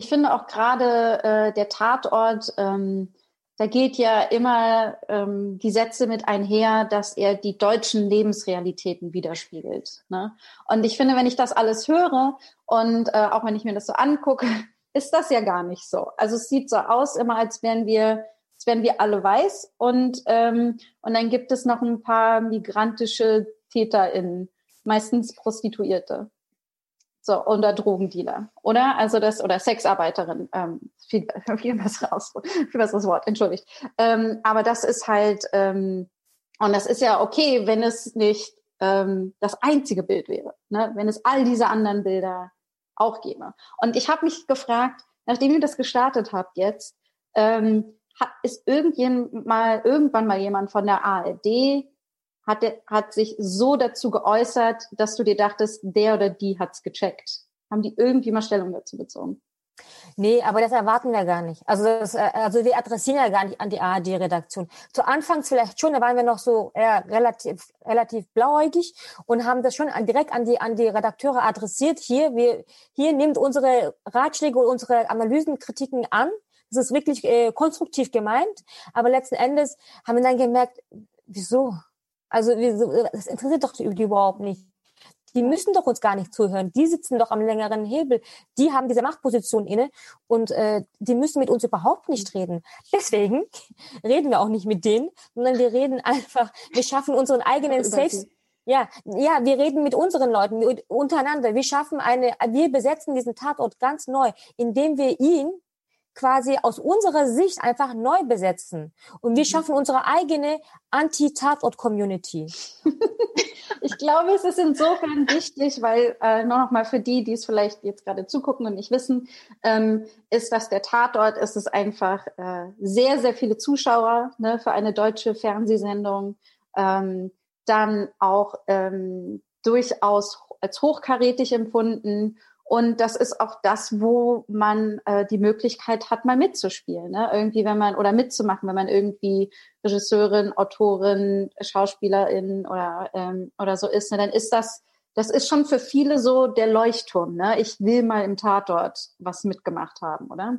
Ich finde auch gerade äh, der Tatort ähm, da geht ja immer ähm, die Sätze mit einher, dass er die deutschen Lebensrealitäten widerspiegelt. Ne? Und ich finde, wenn ich das alles höre und äh, auch wenn ich mir das so angucke, ist das ja gar nicht so. Also es sieht so aus, immer als wären wir, als wären wir alle weiß und ähm, und dann gibt es noch ein paar migrantische TäterInnen, meistens Prostituierte. So, oder Drogendealer, oder? Also das, oder Sexarbeiterin, ähm, viel, viel, besseres, viel besseres Wort, entschuldigt. Ähm, aber das ist halt, ähm, und das ist ja okay, wenn es nicht ähm, das einzige Bild wäre, ne? wenn es all diese anderen Bilder auch gäbe. Und ich habe mich gefragt, nachdem ihr das gestartet habt jetzt, ähm, hat, ist irgendjemand mal, irgendwann mal jemand von der ARD hat, hat sich so dazu geäußert, dass du dir dachtest, der oder die hat's gecheckt? Haben die irgendwie mal Stellung dazu bezogen? Nee, aber das erwarten wir gar nicht. Also, das, äh, also wir adressieren ja gar nicht an die ARD-Redaktion. Zu Anfangs vielleicht schon, da waren wir noch so eher relativ, relativ blauäugig und haben das schon direkt an die, an die Redakteure adressiert. Hier, wir, hier nimmt unsere Ratschläge und unsere Analysen, Kritiken an. Das ist wirklich äh, konstruktiv gemeint. Aber letzten Endes haben wir dann gemerkt, wieso? Also das interessiert doch die überhaupt nicht. Die müssen doch uns gar nicht zuhören. Die sitzen doch am längeren Hebel. Die haben diese Machtposition inne und äh, die müssen mit uns überhaupt nicht reden. Deswegen reden wir auch nicht mit denen, sondern wir reden einfach, wir schaffen unseren eigenen Safe. Ja, ja, wir reden mit unseren Leuten untereinander. Wir schaffen eine, wir besetzen diesen Tatort ganz neu, indem wir ihn quasi aus unserer Sicht einfach neu besetzen. Und wir mhm. schaffen unsere eigene Anti-Tatort-Community. ich glaube, es ist insofern wichtig, weil äh, nur noch mal für die, die es vielleicht jetzt gerade zugucken und nicht wissen, ähm, ist, dass der Tatort ist es einfach äh, sehr, sehr viele Zuschauer ne, für eine deutsche Fernsehsendung. Ähm, dann auch ähm, durchaus als hochkarätig empfunden und das ist auch das, wo man äh, die Möglichkeit hat, mal mitzuspielen. Ne? Irgendwie, wenn man, oder mitzumachen, wenn man irgendwie Regisseurin, Autorin, Schauspielerin oder, ähm, oder so ist, ne? dann ist das, das ist schon für viele so der Leuchtturm. Ne? Ich will mal im Tatort was mitgemacht haben, oder?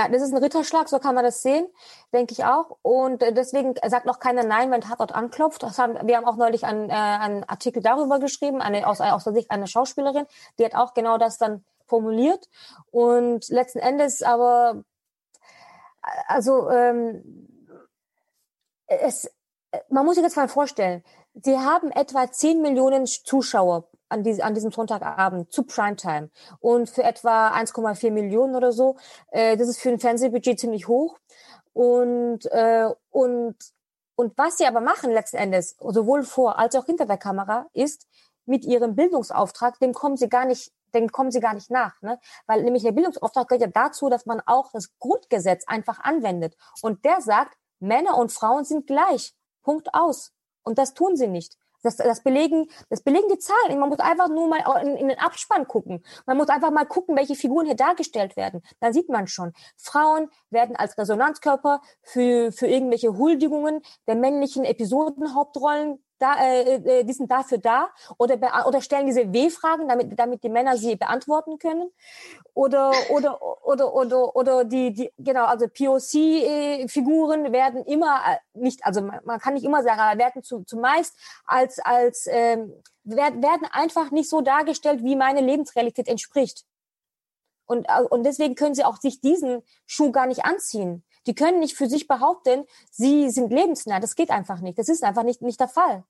Ja, das ist ein Ritterschlag, so kann man das sehen, denke ich auch. Und äh, deswegen sagt noch keiner Nein, wenn Tatort anklopft. Haben, wir haben auch neulich einen, äh, einen Artikel darüber geschrieben, eine, aus, aus der Sicht einer Schauspielerin, die hat auch genau das dann formuliert. Und letzten Endes aber, also ähm, es, man muss sich jetzt mal vorstellen, sie haben etwa 10 Millionen Zuschauer an, die, an diesem Sonntagabend zu Primetime und für etwa 1,4 Millionen oder so. Äh, das ist für ein Fernsehbudget ziemlich hoch. Und, äh, und, und was sie aber machen letzten Endes, sowohl vor als auch hinter der Kamera, ist mit ihrem Bildungsauftrag, dem kommen sie gar nicht dem kommen sie gar nicht nach, ne? Weil nämlich der Bildungsauftrag gehört ja dazu, dass man auch das Grundgesetz einfach anwendet. Und der sagt, Männer und Frauen sind gleich. Punkt aus. Und das tun sie nicht. Das, das, belegen, das belegen die Zahlen. Man muss einfach nur mal in, in, den Abspann gucken. Man muss einfach mal gucken, welche Figuren hier dargestellt werden. Dann sieht man schon. Frauen werden als Resonanzkörper für, für irgendwelche Huldigungen der männlichen Episodenhauptrollen da, äh, äh, die sind dafür da oder, oder stellen diese W-Fragen, damit, damit die Männer sie beantworten können. Oder, oder, oder, oder, oder die, die, genau, also POC-Figuren werden immer äh, nicht, also man, kann nicht immer sagen, aber werden zu, zumeist als, als, ähm, werden, einfach nicht so dargestellt, wie meine Lebensrealität entspricht. Und, äh, und deswegen können sie auch sich diesen Schuh gar nicht anziehen. Die können nicht für sich behaupten, sie sind lebensnah. Das geht einfach nicht. Das ist einfach nicht, nicht der Fall.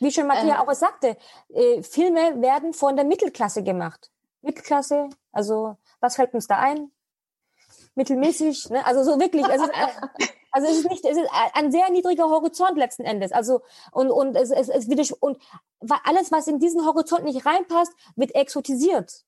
Wie schon Matthias ähm, auch sagte, äh, Filme werden von der Mittelklasse gemacht. Mittelklasse, also was fällt uns da ein? Mittelmäßig, ne? also so wirklich. Es ist, also es ist nicht, es ist ein sehr niedriger Horizont letzten Endes. Also und und es, es, es wird und alles, was in diesen Horizont nicht reinpasst, wird exotisiert.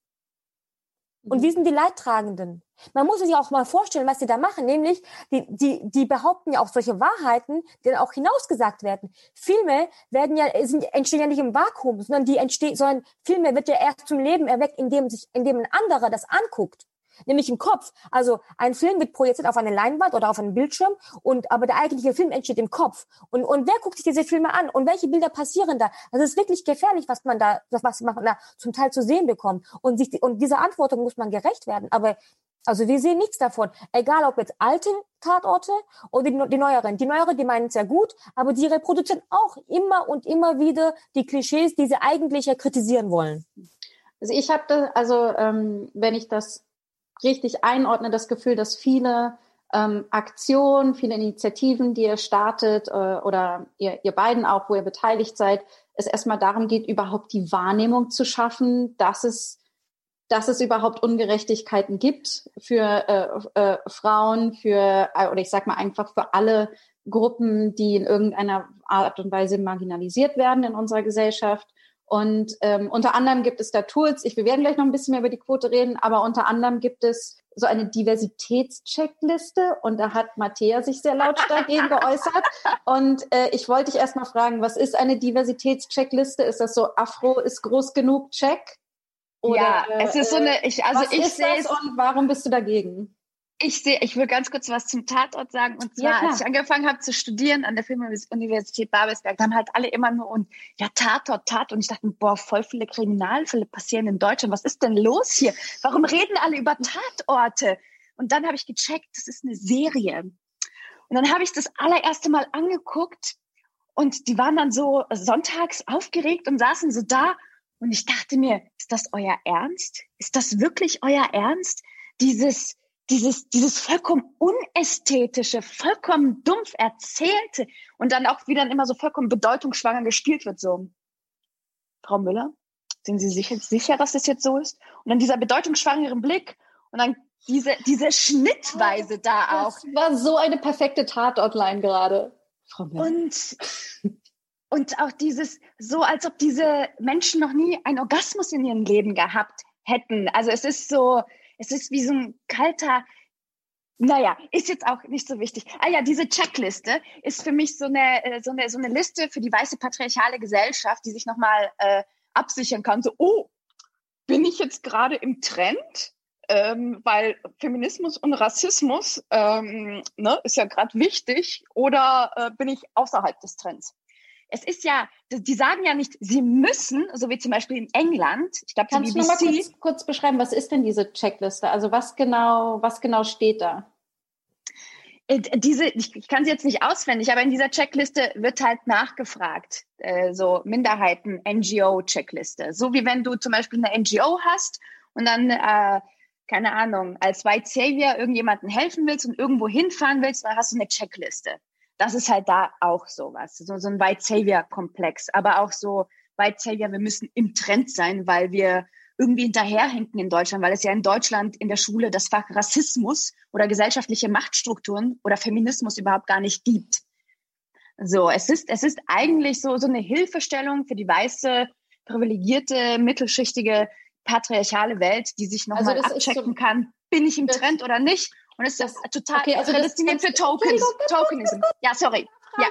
Und mhm. wie sind die Leidtragenden? Man muss sich auch mal vorstellen, was sie da machen, nämlich die, die, die behaupten ja auch solche Wahrheiten, die dann auch hinausgesagt werden. Filme werden ja, sind, entstehen ja nicht im Vakuum, sondern die entstehen, sondern Filme wird ja erst zum Leben erweckt, indem sich, indem ein anderer das anguckt. Nämlich im Kopf. Also ein Film wird projiziert auf eine Leinwand oder auf einen Bildschirm und aber der eigentliche Film entsteht im Kopf. Und, und wer guckt sich diese Filme an und welche Bilder passieren da? Das ist wirklich gefährlich, was man da, was man da zum Teil zu sehen bekommt. Und sich, und dieser Antwortung muss man gerecht werden. Aber also wir sehen nichts davon. Egal ob jetzt alte Tatorte oder die, neueren. Die neueren, die meinen es ja gut, aber die reproduzieren auch immer und immer wieder die Klischees, die sie eigentlich ja kritisieren wollen. Also ich habe das, also ähm, wenn ich das richtig einordne, das Gefühl, dass viele ähm, Aktionen, viele Initiativen, die ihr startet äh, oder ihr, ihr beiden auch, wo ihr beteiligt seid, es erstmal darum geht, überhaupt die Wahrnehmung zu schaffen, dass es dass es überhaupt Ungerechtigkeiten gibt für äh, äh, Frauen, für, äh, oder ich sag mal einfach für alle Gruppen, die in irgendeiner Art und Weise marginalisiert werden in unserer Gesellschaft. Und ähm, unter anderem gibt es da Tools, ich, wir werden gleich noch ein bisschen mehr über die Quote reden, aber unter anderem gibt es so eine Diversitätscheckliste und da hat Matthäa sich sehr lautstark gegen geäußert. Und äh, ich wollte dich erstmal fragen, was ist eine Diversitätscheckliste? Ist das so Afro ist groß genug Check? Oder, ja, es ist so eine, ich, also ich sehe es. Und warum bist du dagegen? Ich sehe, ich will ganz kurz was zum Tatort sagen. Und zwar, ja, als ich angefangen habe zu studieren an der Filmuniversität Babelsberg, dann halt alle immer nur und ja, Tatort, Tatort. Und ich dachte, boah, voll viele Kriminalfälle passieren in Deutschland. Was ist denn los hier? Warum reden alle über Tatorte? Und dann habe ich gecheckt, das ist eine Serie. Und dann habe ich das allererste Mal angeguckt und die waren dann so sonntags aufgeregt und saßen so da und ich dachte mir, ist das euer Ernst? Ist das wirklich euer Ernst? Dieses, dieses, dieses vollkommen unästhetische, vollkommen dumpf erzählte und dann auch wieder immer so vollkommen bedeutungsschwanger gespielt wird, so. Frau Müller, sind Sie sicher, sicher, dass das jetzt so ist? Und dann dieser bedeutungsschwangere Blick und dann diese, diese Schnittweise da auch. Das war so eine perfekte Tatortline gerade. Frau Müller. Und und auch dieses, so als ob diese Menschen noch nie einen Orgasmus in ihrem Leben gehabt hätten. Also es ist so, es ist wie so ein kalter, naja, ist jetzt auch nicht so wichtig. Ah ja, diese Checkliste ist für mich so eine, äh, so eine, so eine Liste für die weiße patriarchale Gesellschaft, die sich nochmal äh, absichern kann. So, oh, bin ich jetzt gerade im Trend? Ähm, weil Feminismus und Rassismus ähm, ne, ist ja gerade wichtig oder äh, bin ich außerhalb des Trends? Es ist ja, die sagen ja nicht, sie müssen, so wie zum Beispiel in England. Ich glaube, Kannst BBC, du mal kurz, kurz beschreiben, was ist denn diese Checkliste? Also was genau, was genau steht da? Äh, diese, ich, kann sie jetzt nicht auswendig, aber in dieser Checkliste wird halt nachgefragt, äh, so Minderheiten, NGO-Checkliste. So wie wenn du zum Beispiel eine NGO hast und dann, äh, keine Ahnung, als White Savior irgendjemanden helfen willst und irgendwo hinfahren willst, dann hast du eine Checkliste das ist halt da auch sowas, so, so ein White Savior-Komplex, aber auch so White Savior, wir müssen im Trend sein, weil wir irgendwie hinterherhinken in Deutschland, weil es ja in Deutschland in der Schule das Fach Rassismus oder gesellschaftliche Machtstrukturen oder Feminismus überhaupt gar nicht gibt. So, es ist, es ist eigentlich so, so eine Hilfestellung für die weiße, privilegierte, mittelschichtige, patriarchale Welt, die sich nochmal also abchecken so, kann, bin ich im Trend oder nicht? Und es ist das, total okay, also prädestiniert für Tokens, Tokenism. Ja, sorry. Ja.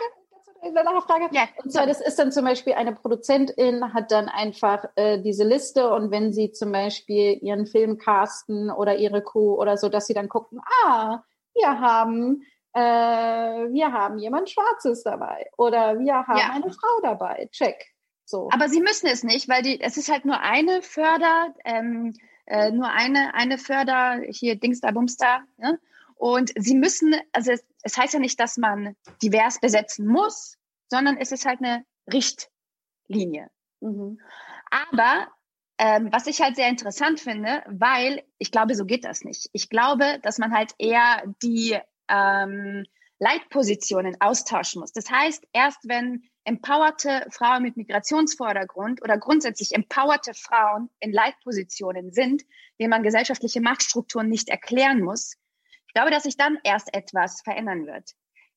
Frage. Ja. Und zwar, das ist dann zum Beispiel eine Produzentin hat dann einfach äh, diese Liste und wenn sie zum Beispiel ihren Film casten oder ihre Crew oder so, dass sie dann gucken, ah, wir haben äh, wir haben jemand Schwarzes dabei oder wir haben ja. eine Frau dabei. Check. So. Aber sie müssen es nicht, weil die, es ist halt nur eine Förder, ähm, äh, nur eine, eine Förder, hier Dingster, Bumster. Ne? Und sie müssen, also es, es heißt ja nicht, dass man divers besetzen muss, sondern es ist halt eine Richtlinie. Mhm. Aber ähm, was ich halt sehr interessant finde, weil ich glaube, so geht das nicht. Ich glaube, dass man halt eher die ähm, Leitpositionen austauschen muss. Das heißt, erst wenn empowerte Frauen mit Migrationsvordergrund oder grundsätzlich empowerte Frauen in Leitpositionen sind, denen man gesellschaftliche Machtstrukturen nicht erklären muss, ich glaube, dass sich dann erst etwas verändern wird.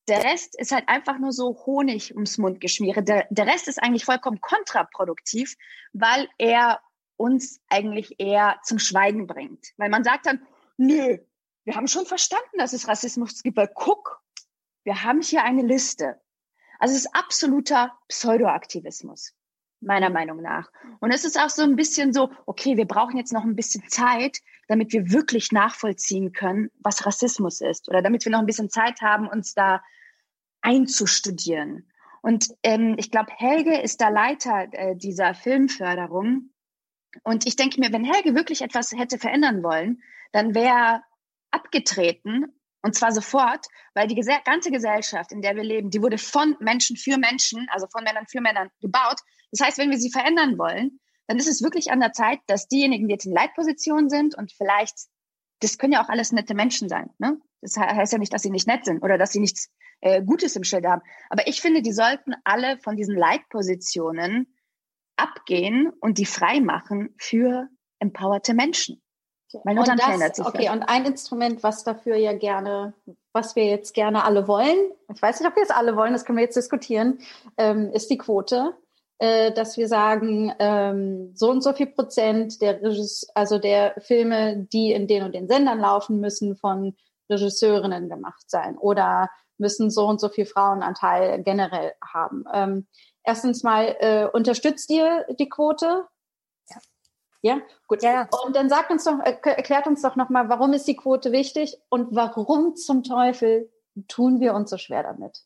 Der Rest ist halt einfach nur so Honig ums Mundgeschmiere. Der, der Rest ist eigentlich vollkommen kontraproduktiv, weil er uns eigentlich eher zum Schweigen bringt. Weil man sagt dann, nö, wir haben schon verstanden, dass es Rassismus gibt, weil guck, wir haben hier eine Liste. Also es ist absoluter Pseudoaktivismus, meiner Meinung nach. Und es ist auch so ein bisschen so, okay, wir brauchen jetzt noch ein bisschen Zeit, damit wir wirklich nachvollziehen können, was Rassismus ist oder damit wir noch ein bisschen Zeit haben, uns da einzustudieren. Und ähm, ich glaube, Helge ist da Leiter äh, dieser Filmförderung. Und ich denke mir, wenn Helge wirklich etwas hätte verändern wollen, dann wäre abgetreten und zwar sofort, weil die ganze Gesellschaft, in der wir leben, die wurde von Menschen für Menschen, also von Männern für Männern gebaut. Das heißt, wenn wir sie verändern wollen, dann ist es wirklich an der Zeit, dass diejenigen, die jetzt in Leitpositionen sind und vielleicht, das können ja auch alles nette Menschen sein. Ne? Das heißt ja nicht, dass sie nicht nett sind oder dass sie nichts äh, Gutes im Schild haben. Aber ich finde, die sollten alle von diesen Leitpositionen abgehen und die frei machen für empowerte Menschen. Weil nur und dann das, verändert sich Okay, was. und ein Instrument, was dafür ja gerne, was wir jetzt gerne alle wollen, ich weiß nicht, ob wir es alle wollen, das können wir jetzt diskutieren, ähm, ist die Quote, äh, dass wir sagen, ähm, so und so viel Prozent der Regis also der Filme, die in den und den Sendern laufen, müssen von Regisseurinnen gemacht sein oder müssen so und so viel Frauenanteil generell haben. Ähm, erstens mal, äh, unterstützt ihr die Quote? Ja, gut. Ja. Und dann sagt uns doch, äh, erklärt uns doch nochmal, warum ist die Quote wichtig und warum zum Teufel tun wir uns so schwer damit?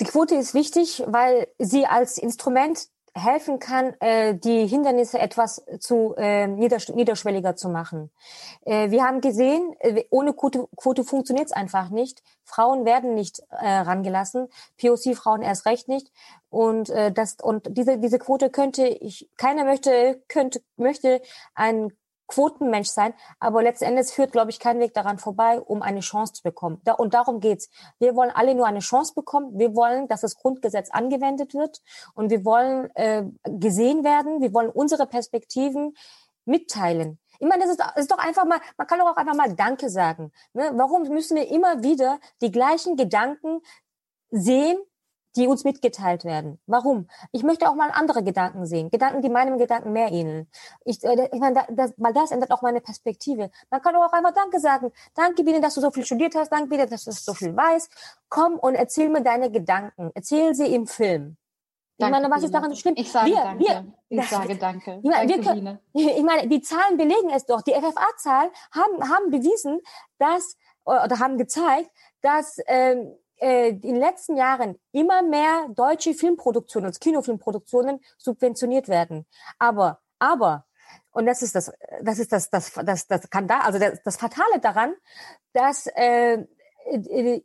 Die Quote ist wichtig, weil sie als Instrument helfen kann, äh, die Hindernisse etwas zu äh, niederschwelliger zu machen. Äh, wir haben gesehen, äh, ohne Quote, Quote funktioniert es einfach nicht. Frauen werden nicht äh, rangelassen, POC-Frauen erst recht nicht. Und äh, das und diese diese Quote könnte ich keiner möchte könnte möchte ein Quotenmensch sein, aber letzten Endes führt, glaube ich, kein Weg daran vorbei, um eine Chance zu bekommen. Da, und darum geht's. Wir wollen alle nur eine Chance bekommen. Wir wollen, dass das Grundgesetz angewendet wird und wir wollen äh, gesehen werden. Wir wollen unsere Perspektiven mitteilen. Ich meine, das ist, das ist doch einfach mal, man kann doch auch einfach mal Danke sagen. Ne? Warum müssen wir immer wieder die gleichen Gedanken sehen, die uns mitgeteilt werden. Warum? Ich möchte auch mal andere Gedanken sehen, Gedanken, die meinem Gedanken mehr ähneln. Ich, äh, ich meine, das, weil das ändert auch meine Perspektive. Man kann auch einfach Danke sagen. Danke, Biene, dass du so viel studiert hast. Danke, Biene, dass du so viel weißt. Komm und erzähl mir deine Gedanken. Erzähl sie im Film. Danke, ich meine, was ist daran schlimm? Ich sage wir, danke. Wir, ich das, sage danke. Ich meine, danke, wir, ich meine, die Zahlen belegen es doch. Die FFA-Zahlen haben, haben bewiesen, dass, oder haben gezeigt, dass ähm, äh, in den letzten Jahren immer mehr deutsche Filmproduktionen, also Kinofilmproduktionen subventioniert werden. Aber, aber, und das ist das, das ist das, das, das, das kann da, also das, das Fatale daran, dass äh,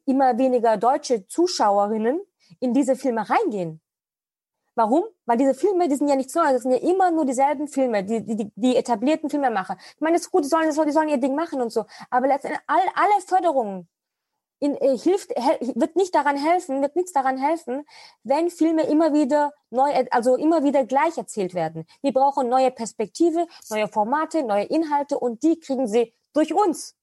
immer weniger deutsche Zuschauerinnen in diese Filme reingehen. Warum? Weil diese Filme, die sind ja nicht so, das sind ja immer nur dieselben Filme, die, die, die etablierten Filmemacher. Ich meine, es ist gut, die sollen, die sollen ihr Ding machen und so. Aber letztendlich, all, alle Förderungen, in, äh, hilft, wird nicht daran helfen, wird nichts daran helfen, wenn Filme immer wieder neu, also immer wieder gleich erzählt werden. Wir brauchen neue Perspektive, neue Formate, neue Inhalte und die kriegen sie durch uns.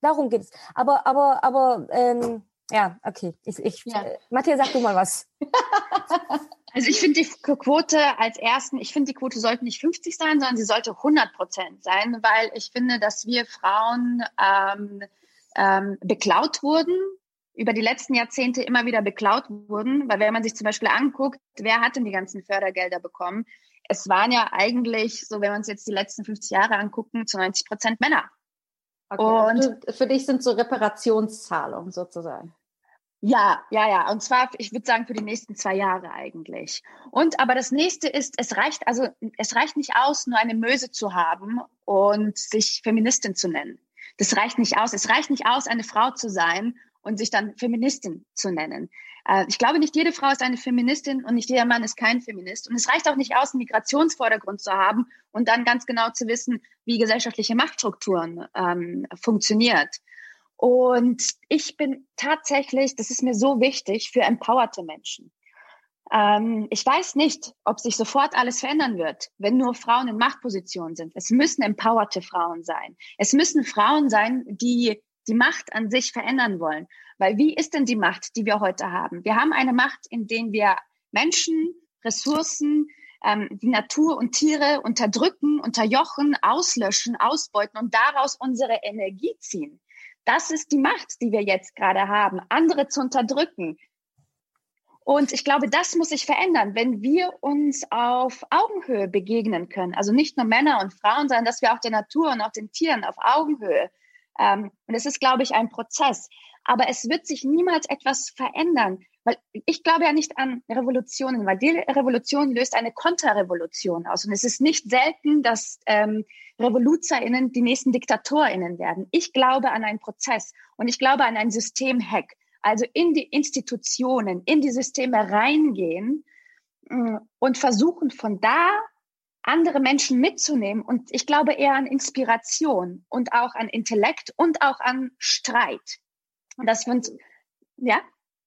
Darum geht's. Aber, aber, aber, ähm, ja, okay. Ich, ich, ja. Äh, Matthias, sag du mal was. Also ich finde die Quote als ersten, ich finde die Quote sollte nicht 50 sein, sondern sie sollte 100 Prozent sein, weil ich finde, dass wir Frauen ähm, ähm, beklaut wurden, über die letzten Jahrzehnte immer wieder beklaut wurden, weil wenn man sich zum Beispiel anguckt, wer hat denn die ganzen Fördergelder bekommen? Es waren ja eigentlich, so wenn wir uns jetzt die letzten 50 Jahre angucken, zu 90 Prozent Männer. Okay, und du, für dich sind so Reparationszahlungen sozusagen. Ja, ja, ja. Und zwar, ich würde sagen, für die nächsten zwei Jahre eigentlich. Und aber das nächste ist, es reicht, also es reicht nicht aus, nur eine Möse zu haben und sich Feministin zu nennen. Das reicht nicht aus. Es reicht nicht aus, eine Frau zu sein und sich dann Feministin zu nennen. Äh, ich glaube, nicht jede Frau ist eine Feministin und nicht jeder Mann ist kein Feminist. Und es reicht auch nicht aus, einen Migrationsvordergrund zu haben und dann ganz genau zu wissen, wie gesellschaftliche Machtstrukturen ähm, funktioniert. Und ich bin tatsächlich, das ist mir so wichtig, für empowerte Menschen. Ähm, ich weiß nicht, ob sich sofort alles verändern wird, wenn nur Frauen in Machtpositionen sind. Es müssen empowerte Frauen sein. Es müssen Frauen sein, die die Macht an sich verändern wollen. Weil wie ist denn die Macht, die wir heute haben? Wir haben eine Macht, in der wir Menschen, Ressourcen, ähm, die Natur und Tiere unterdrücken, unterjochen, auslöschen, ausbeuten und daraus unsere Energie ziehen. Das ist die Macht, die wir jetzt gerade haben, andere zu unterdrücken, Und ich glaube, das muss sich verändern, wenn wir uns auf Augenhöhe begegnen können. Also nicht nur Männer und Frauen, sondern dass wir auch der Natur und auch den Tieren auf Augenhöhe. Ähm, und es ist, glaube ich, ein Prozess. Aber es wird sich niemals etwas verändern, weil ich glaube ja nicht an Revolutionen, weil die Revolution löst eine Konterrevolution aus. Und es ist nicht selten, dass ähm, RevoluzerInnen die nächsten DiktatorInnen werden. Ich glaube an einen Prozess und ich glaube an einen Systemhack also in die Institutionen, in die Systeme reingehen mm, und versuchen von da andere Menschen mitzunehmen. Und ich glaube eher an Inspiration und auch an Intellekt und auch an Streit. Und wir uns, ja?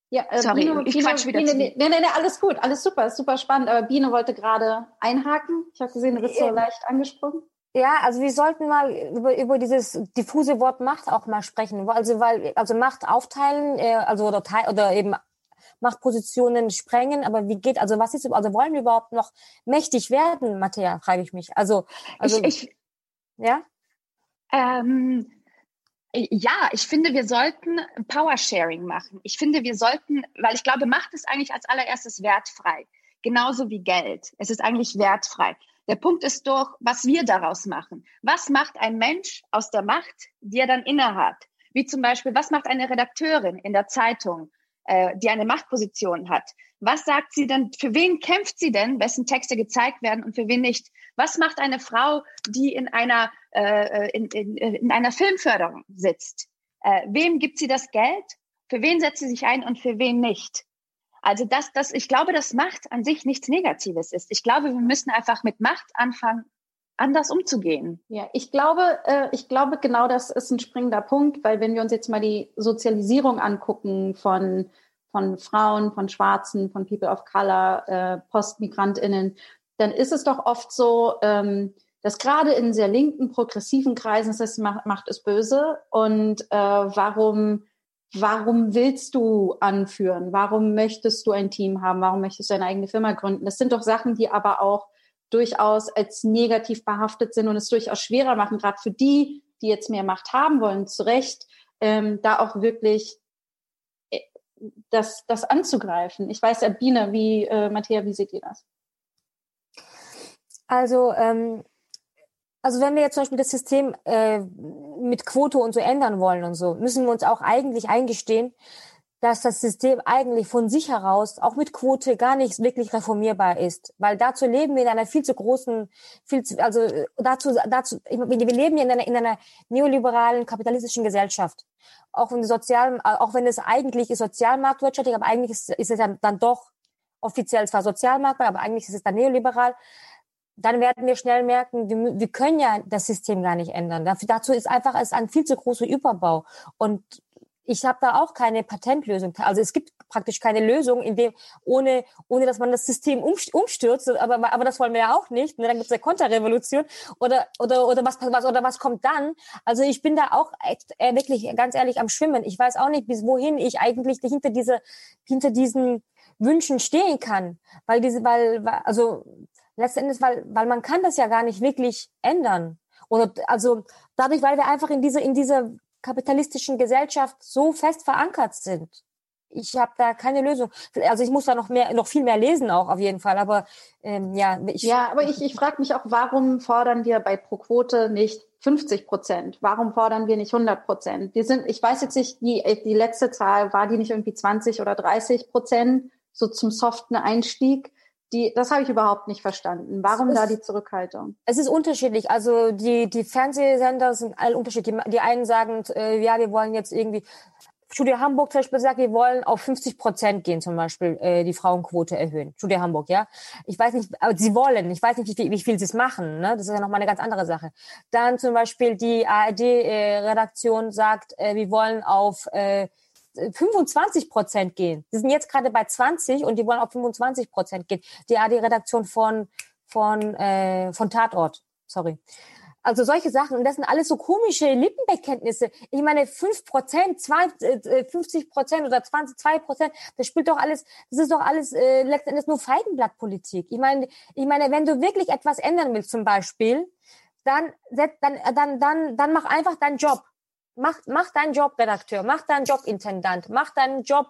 Ja, äh, Sorry, Bino, ich Bino, quatsch wieder Biene, nee, nee, nee, alles gut, alles super, super spannend. Aber Biene wollte gerade einhaken. Ich habe gesehen, du bist so leicht angesprungen. Ja, also wir sollten mal über, über dieses diffuse Wort Macht auch mal sprechen. Also weil also Macht aufteilen, äh, also oder, teil, oder eben Machtpositionen sprengen, aber wie geht, also was ist, also wollen wir überhaupt noch mächtig werden, Matthäa, frage ich mich. Also, also ich, ich ja? Ähm, ja, ich finde, wir sollten Power-Sharing machen. Ich finde, wir sollten, weil ich glaube, Macht ist eigentlich als allererstes wertfrei. Genauso wie Geld. Es ist eigentlich wertfrei. Der Punkt ist doch, was wir daraus machen. Was macht ein Mensch aus der Macht, die er dann innehat? Wie zum Beispiel, was macht eine Redakteurin in der Zeitung, äh, die eine Machtposition hat? Was sagt sie denn, für wen kämpft sie denn, wessen Texte gezeigt werden und für wen nicht? Was macht eine Frau, die in einer, äh, in, in, in einer Filmförderung sitzt? Äh, wem gibt sie das Geld? Für wen setzt sie sich ein und für wen nicht? Also das, das, ich glaube, dass Macht an sich nichts Negatives ist. Ich glaube, wir müssen einfach mit Macht anfangen, anders umzugehen. Ja, ich glaube, äh, ich glaube, genau das ist ein springender Punkt, weil wenn wir uns jetzt mal die Sozialisierung angucken von von Frauen, von Schwarzen, von People of Color, äh, PostmigrantInnen, dann ist es doch oft so, ähm, dass gerade in sehr linken, progressiven Kreisen ist es Macht, Macht ist böse und äh, warum warum willst du anführen? Warum möchtest du ein Team haben? Warum möchtest du eine eigene Firma gründen? Das sind doch Sachen, die aber auch durchaus als negativ behaftet sind und es durchaus schwerer machen, gerade für die, die jetzt mehr Macht haben wollen, zu Recht, ähm, da auch wirklich äh, das, das anzugreifen. Ich weiß ja, wie, äh, Matthäa, wie seht ihr das? Also ähm, also wenn wir jetzt zum Beispiel das System äh, mit Quote und so ändern wollen und so, müssen wir uns auch eigentlich eingestehen, dass das System eigentlich von sich heraus auch mit Quote gar nicht wirklich reformierbar ist, weil dazu leben wir in einer viel zu großen, viel zu, also äh, dazu, dazu, wir leben in einer, in einer neoliberalen kapitalistischen Gesellschaft, auch wenn die sozialen, auch wenn es eigentlich ist sozialmarktwirtschaftlich, aber eigentlich ist, ist es dann, dann doch offiziell zwar Sozialmarkt, aber eigentlich ist es dann neoliberal dann werden wir schnell merken, wir, wir können ja das System gar nicht ändern. Dafür, dazu ist einfach es ein viel zu großer Überbau. Und ich habe da auch keine Patentlösung. Also es gibt praktisch keine Lösung, in dem ohne ohne dass man das System umstürzt. Aber aber das wollen wir ja auch nicht. Ne? Dann gibt es eine Konterrevolution oder oder oder was was oder was kommt dann? Also ich bin da auch echt, äh, wirklich ganz ehrlich am Schwimmen. Ich weiß auch nicht, bis wohin ich eigentlich hinter diese hinter diesen Wünschen stehen kann, weil diese weil also letztendlich, weil, weil man kann das ja gar nicht wirklich ändern. Oder also dadurch, weil wir einfach in dieser in dieser kapitalistischen Gesellschaft so fest verankert sind. Ich habe da keine Lösung. Also ich muss da noch mehr, noch viel mehr lesen auch auf jeden Fall. Aber ähm, ja, ich ja, aber ich, ich frage mich auch, warum fordern wir bei pro Quote nicht 50 Prozent? Warum fordern wir nicht 100 Prozent? Wir sind, ich weiß jetzt nicht, die die letzte Zahl war die nicht irgendwie 20 oder 30 Prozent so zum soften Einstieg. Die, das habe ich überhaupt nicht verstanden. Warum es, da die Zurückhaltung? Es ist unterschiedlich. Also die, die Fernsehsender sind alle unterschiedlich. Die, die einen sagen, äh, ja, wir wollen jetzt irgendwie Studio Hamburg zum Beispiel sagt, wir wollen auf 50 Prozent gehen, zum Beispiel äh, die Frauenquote erhöhen. Studio Hamburg, ja. Ich weiß nicht, aber sie wollen. Ich weiß nicht, wie viel, wie viel sie es machen. Ne? Das ist ja nochmal eine ganz andere Sache. Dann zum Beispiel die ARD-Redaktion äh, sagt, äh, wir wollen auf äh, 25 Prozent gehen. Sie sind jetzt gerade bei 20 und die wollen auf 25 Prozent gehen. Die AD-Redaktion von, von, äh, von Tatort. Sorry. Also solche Sachen. Und das sind alles so komische Lippenbekenntnisse. Ich meine, 5 Prozent, 50 äh, Prozent oder 20, 2 Prozent, das spielt doch alles, das ist doch alles äh, letztendlich nur Feigenblattpolitik. Ich meine, ich meine, wenn du wirklich etwas ändern willst zum Beispiel, dann, dann, dann, dann, dann mach einfach deinen Job mach, mach deinen Job Redakteur, mach deinen Job Intendant, mach deinen Job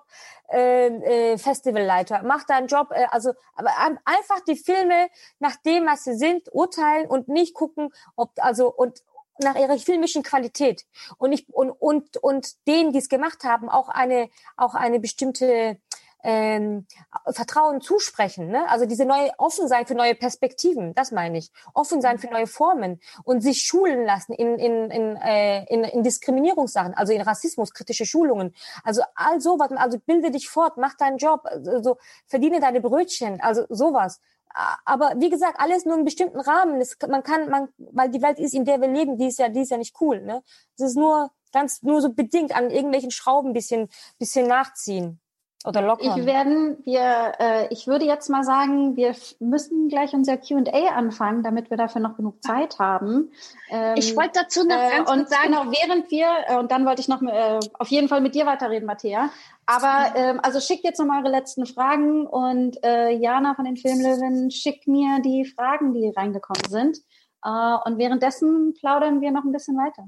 äh, äh, Festivalleiter, mach deinen Job, äh, also aber einfach die Filme nach dem, was sie sind, urteilen und nicht gucken, ob also und nach ihrer filmischen Qualität. Und ich und und und denen, die es gemacht haben, auch eine auch eine bestimmte ähm, Vertrauen zusprechen. Ne? Also diese neue offen sein für neue Perspektiven, das meine ich. Offen sein für neue Formen und sich schulen lassen in, in, in, äh, in, in Diskriminierungssachen, also in Rassismus, kritische Schulungen. Also all sowas, also bilde dich fort, mach deinen Job, also verdiene deine Brötchen, also sowas. Aber wie gesagt, alles nur in bestimmten Rahmen. Das, man kann, man, weil die Welt ist, in der wir leben, die ist ja, die ist ja nicht cool. Ne? Es ist nur ganz, nur so bedingt an irgendwelchen Schrauben bisschen, bisschen nachziehen. Oder locker. Ich werden, wir, äh, ich würde jetzt mal sagen, wir müssen gleich unser Q&A anfangen, damit wir dafür noch genug Zeit haben. Ähm, ich wollte dazu noch äh, ganz und sagen, genau, während wir äh, und dann wollte ich noch äh, auf jeden Fall mit dir weiterreden, Matthäa. Aber ähm, also schickt jetzt noch mal eure letzten Fragen und äh, Jana von den Filmlöwen schickt mir die Fragen, die reingekommen sind. Äh, und währenddessen plaudern wir noch ein bisschen weiter.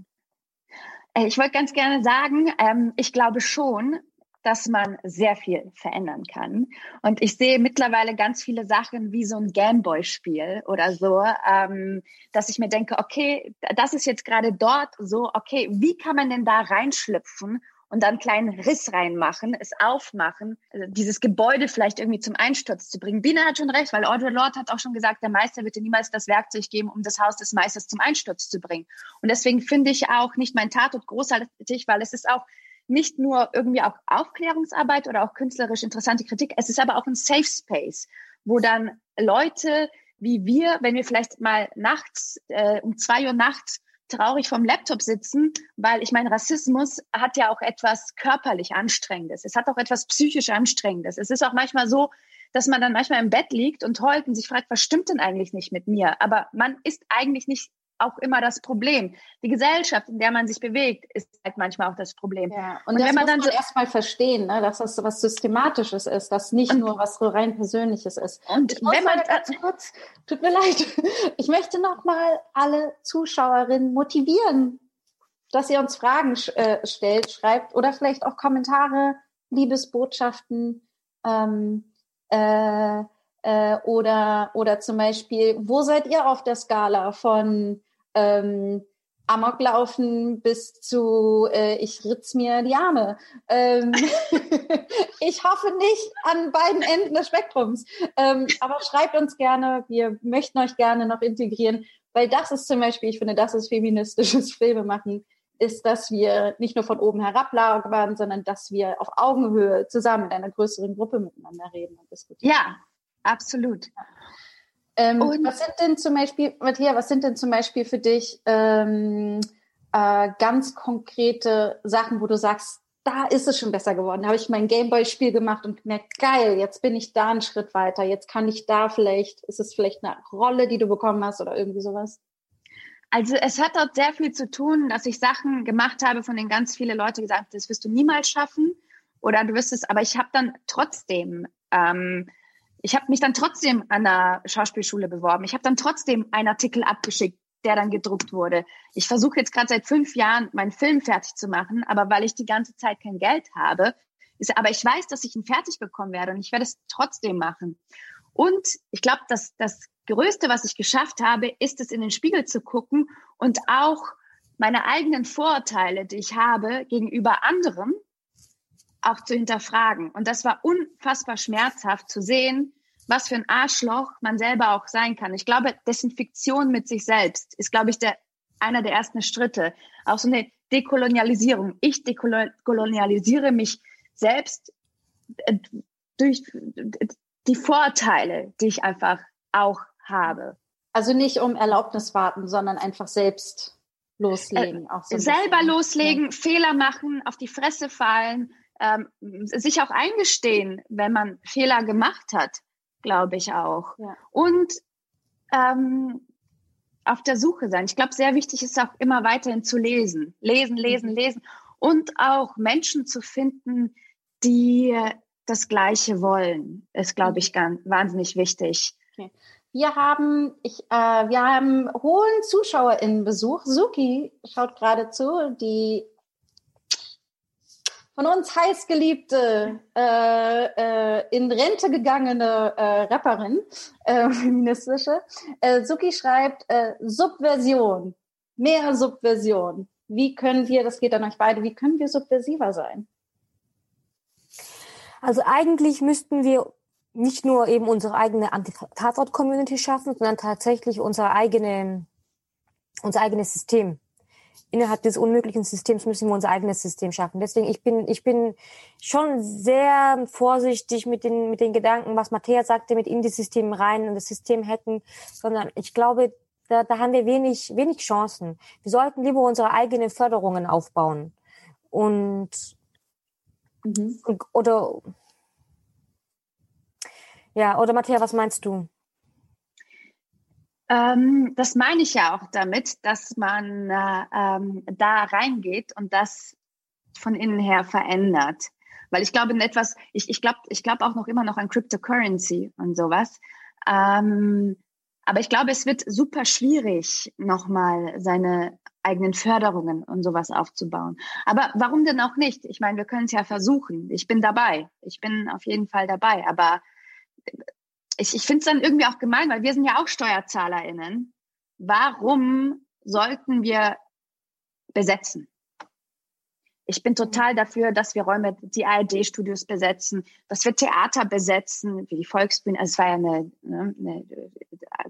Äh, ich wollte ganz gerne sagen, ähm, ich glaube schon, dass man sehr viel verändern kann. Und ich sehe mittlerweile ganz viele Sachen wie so ein Gameboy-Spiel oder so, ähm, dass ich mir denke, okay, das ist jetzt gerade dort so, okay, wie kann man denn da reinschlüpfen und dann einen kleinen Riss reinmachen, es aufmachen, also dieses Gebäude vielleicht irgendwie zum Einsturz zu bringen. Bina hat schon recht, weil Audre Lorde hat auch schon gesagt, der Meister wird dir niemals das Werkzeug geben, um das Haus des Meisters zum Einsturz zu bringen. Und deswegen finde ich auch nicht mein Tatort großartig, weil es ist auch nicht nur irgendwie auch Aufklärungsarbeit oder auch künstlerisch interessante Kritik, es ist aber auch ein Safe Space, wo dann Leute wie wir, wenn wir vielleicht mal nachts äh, um zwei Uhr nachts traurig vom Laptop sitzen, weil ich meine, Rassismus hat ja auch etwas körperlich Anstrengendes. Es hat auch etwas psychisch Anstrengendes. Es ist auch manchmal so, dass man dann manchmal im Bett liegt und heult und sich fragt, was stimmt denn eigentlich nicht mit mir? Aber man ist eigentlich nicht auch immer das Problem. Die Gesellschaft, in der man sich bewegt, ist halt manchmal auch das Problem. Ja, und, und das wenn man muss dann man so erstmal verstehen, ne, dass das so was Systematisches ist, dass nicht nur was rein Persönliches ist. Und wenn man ganz kurz, tut mir leid, ich möchte noch mal alle Zuschauerinnen motivieren, dass ihr uns Fragen äh, stellt, schreibt oder vielleicht auch Kommentare, Liebesbotschaften. Ähm, äh, äh, oder, oder zum Beispiel, wo seid ihr auf der Skala von ähm, Amoklaufen bis zu äh, ich ritz mir die Arme. Ähm, ich hoffe nicht an beiden Enden des Spektrums. Ähm, aber schreibt uns gerne, wir möchten euch gerne noch integrieren, weil das ist zum Beispiel, ich finde, das ist feministisches Filmemachen, ist, dass wir nicht nur von oben herab lagern, sondern dass wir auf Augenhöhe zusammen in einer größeren Gruppe miteinander reden und diskutieren. Ja, absolut. Ähm, was sind denn zum Beispiel, Matthias, was sind denn zum Beispiel für dich ähm, äh, ganz konkrete Sachen, wo du sagst, da ist es schon besser geworden. Da habe ich mein Gameboy-Spiel gemacht und gemerkt, geil, jetzt bin ich da einen Schritt weiter. Jetzt kann ich da vielleicht, ist es vielleicht eine Rolle, die du bekommen hast oder irgendwie sowas? Also es hat dort sehr viel zu tun, dass ich Sachen gemacht habe, von denen ganz viele Leute gesagt haben, das wirst du niemals schaffen oder du wirst es, aber ich habe dann trotzdem ähm, ich habe mich dann trotzdem an der Schauspielschule beworben. Ich habe dann trotzdem einen Artikel abgeschickt, der dann gedruckt wurde. Ich versuche jetzt gerade seit fünf Jahren meinen Film fertig zu machen, aber weil ich die ganze Zeit kein Geld habe, ist, aber ich weiß, dass ich ihn fertig bekommen werde und ich werde es trotzdem machen. Und ich glaube, dass das Größte, was ich geschafft habe, ist es in den Spiegel zu gucken und auch meine eigenen Vorurteile, die ich habe gegenüber anderen, auch zu hinterfragen. Und das war unfassbar schmerzhaft zu sehen, was für ein Arschloch man selber auch sein kann. Ich glaube, Desinfektion mit sich selbst ist, glaube ich, der, einer der ersten Schritte. Auch so eine Dekolonialisierung. Ich dekolonialisiere mich selbst äh, durch die Vorteile, die ich einfach auch habe. Also nicht um Erlaubnis warten, sondern einfach selbst loslegen. Äh, so selber bisschen. loslegen, ja. Fehler machen, auf die Fresse fallen, ähm, sich auch eingestehen, wenn man Fehler gemacht hat, glaube ich auch. Ja. Und ähm, auf der Suche sein. Ich glaube, sehr wichtig ist auch immer weiterhin zu lesen. Lesen, lesen, mhm. lesen. Und auch Menschen zu finden, die das Gleiche wollen, ist, glaube ich, ganz, wahnsinnig wichtig. Okay. Wir haben, ich, äh, wir haben hohen ZuschauerInnenbesuch. Suki schaut gerade zu, die von uns heißgeliebte, äh, äh, in Rente gegangene äh, Rapperin, äh, feministische. Äh, Suki schreibt äh, Subversion, mehr Subversion. Wie können wir, das geht an euch beide, wie können wir subversiver sein? Also eigentlich müssten wir nicht nur eben unsere eigene Anti-Tatort-Community schaffen, sondern tatsächlich unsere eigene, unser eigenes System. Innerhalb des unmöglichen Systems müssen wir unser eigenes System schaffen. Deswegen, ich bin, ich bin schon sehr vorsichtig mit den, mit den Gedanken, was Matthäa sagte, mit in die Systeme rein und das System hacken, sondern ich glaube, da, da haben wir wenig, wenig Chancen. Wir sollten lieber unsere eigenen Förderungen aufbauen. Und, mhm. oder, ja, oder Matthäa, was meinst du? Ähm, das meine ich ja auch damit, dass man äh, ähm, da reingeht und das von innen her verändert. Weil ich glaube in etwas, ich, ich glaube ich glaube auch noch immer noch an Cryptocurrency und sowas. Ähm, aber ich glaube, es wird super schwierig, nochmal seine eigenen Förderungen und sowas aufzubauen. Aber warum denn auch nicht? Ich meine, wir können es ja versuchen. Ich bin dabei. Ich bin auf jeden Fall dabei. Aber ich, ich finde es dann irgendwie auch gemein, weil wir sind ja auch SteuerzahlerInnen. Warum sollten wir besetzen? Ich bin total dafür, dass wir Räume, die ARD-Studios besetzen, dass wir Theater besetzen, wie die Volksbühne, also es war ja eine, ne, eine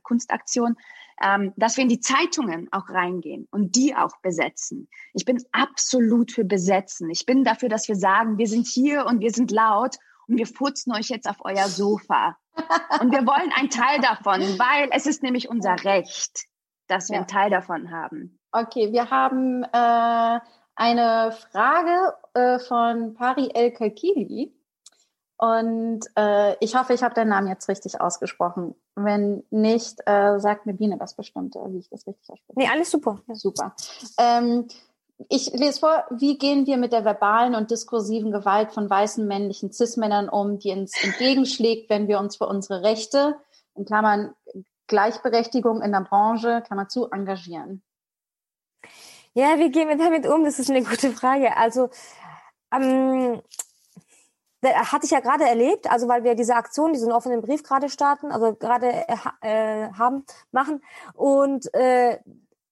Kunstaktion, ähm, dass wir in die Zeitungen auch reingehen und die auch besetzen. Ich bin absolut für Besetzen. Ich bin dafür, dass wir sagen, wir sind hier und wir sind laut und wir putzen euch jetzt auf euer Sofa. Und wir wollen ein Teil davon, weil es ist nämlich unser Recht, dass wir ja. einen Teil davon haben. Okay, wir haben äh, eine Frage äh, von Pari El Kalkili. Und äh, ich hoffe, ich habe den Namen jetzt richtig ausgesprochen. Wenn nicht, äh, sagt mir Biene das bestimmt, wie ich das richtig ausspreche. Nee, alles super. Ja. Super. Ähm, ich lese vor, wie gehen wir mit der verbalen und diskursiven Gewalt von weißen männlichen Cis-Männern um, die uns entgegenschlägt, wenn wir uns für unsere Rechte, in Klammern Gleichberechtigung in der Branche, Klammer zu, engagieren? Ja, wie gehen wir damit um? Das ist eine gute Frage. Also, ähm, hatte ich ja gerade erlebt, also weil wir diese Aktion, diesen offenen Brief gerade starten, also gerade äh, äh, haben, machen. Und äh,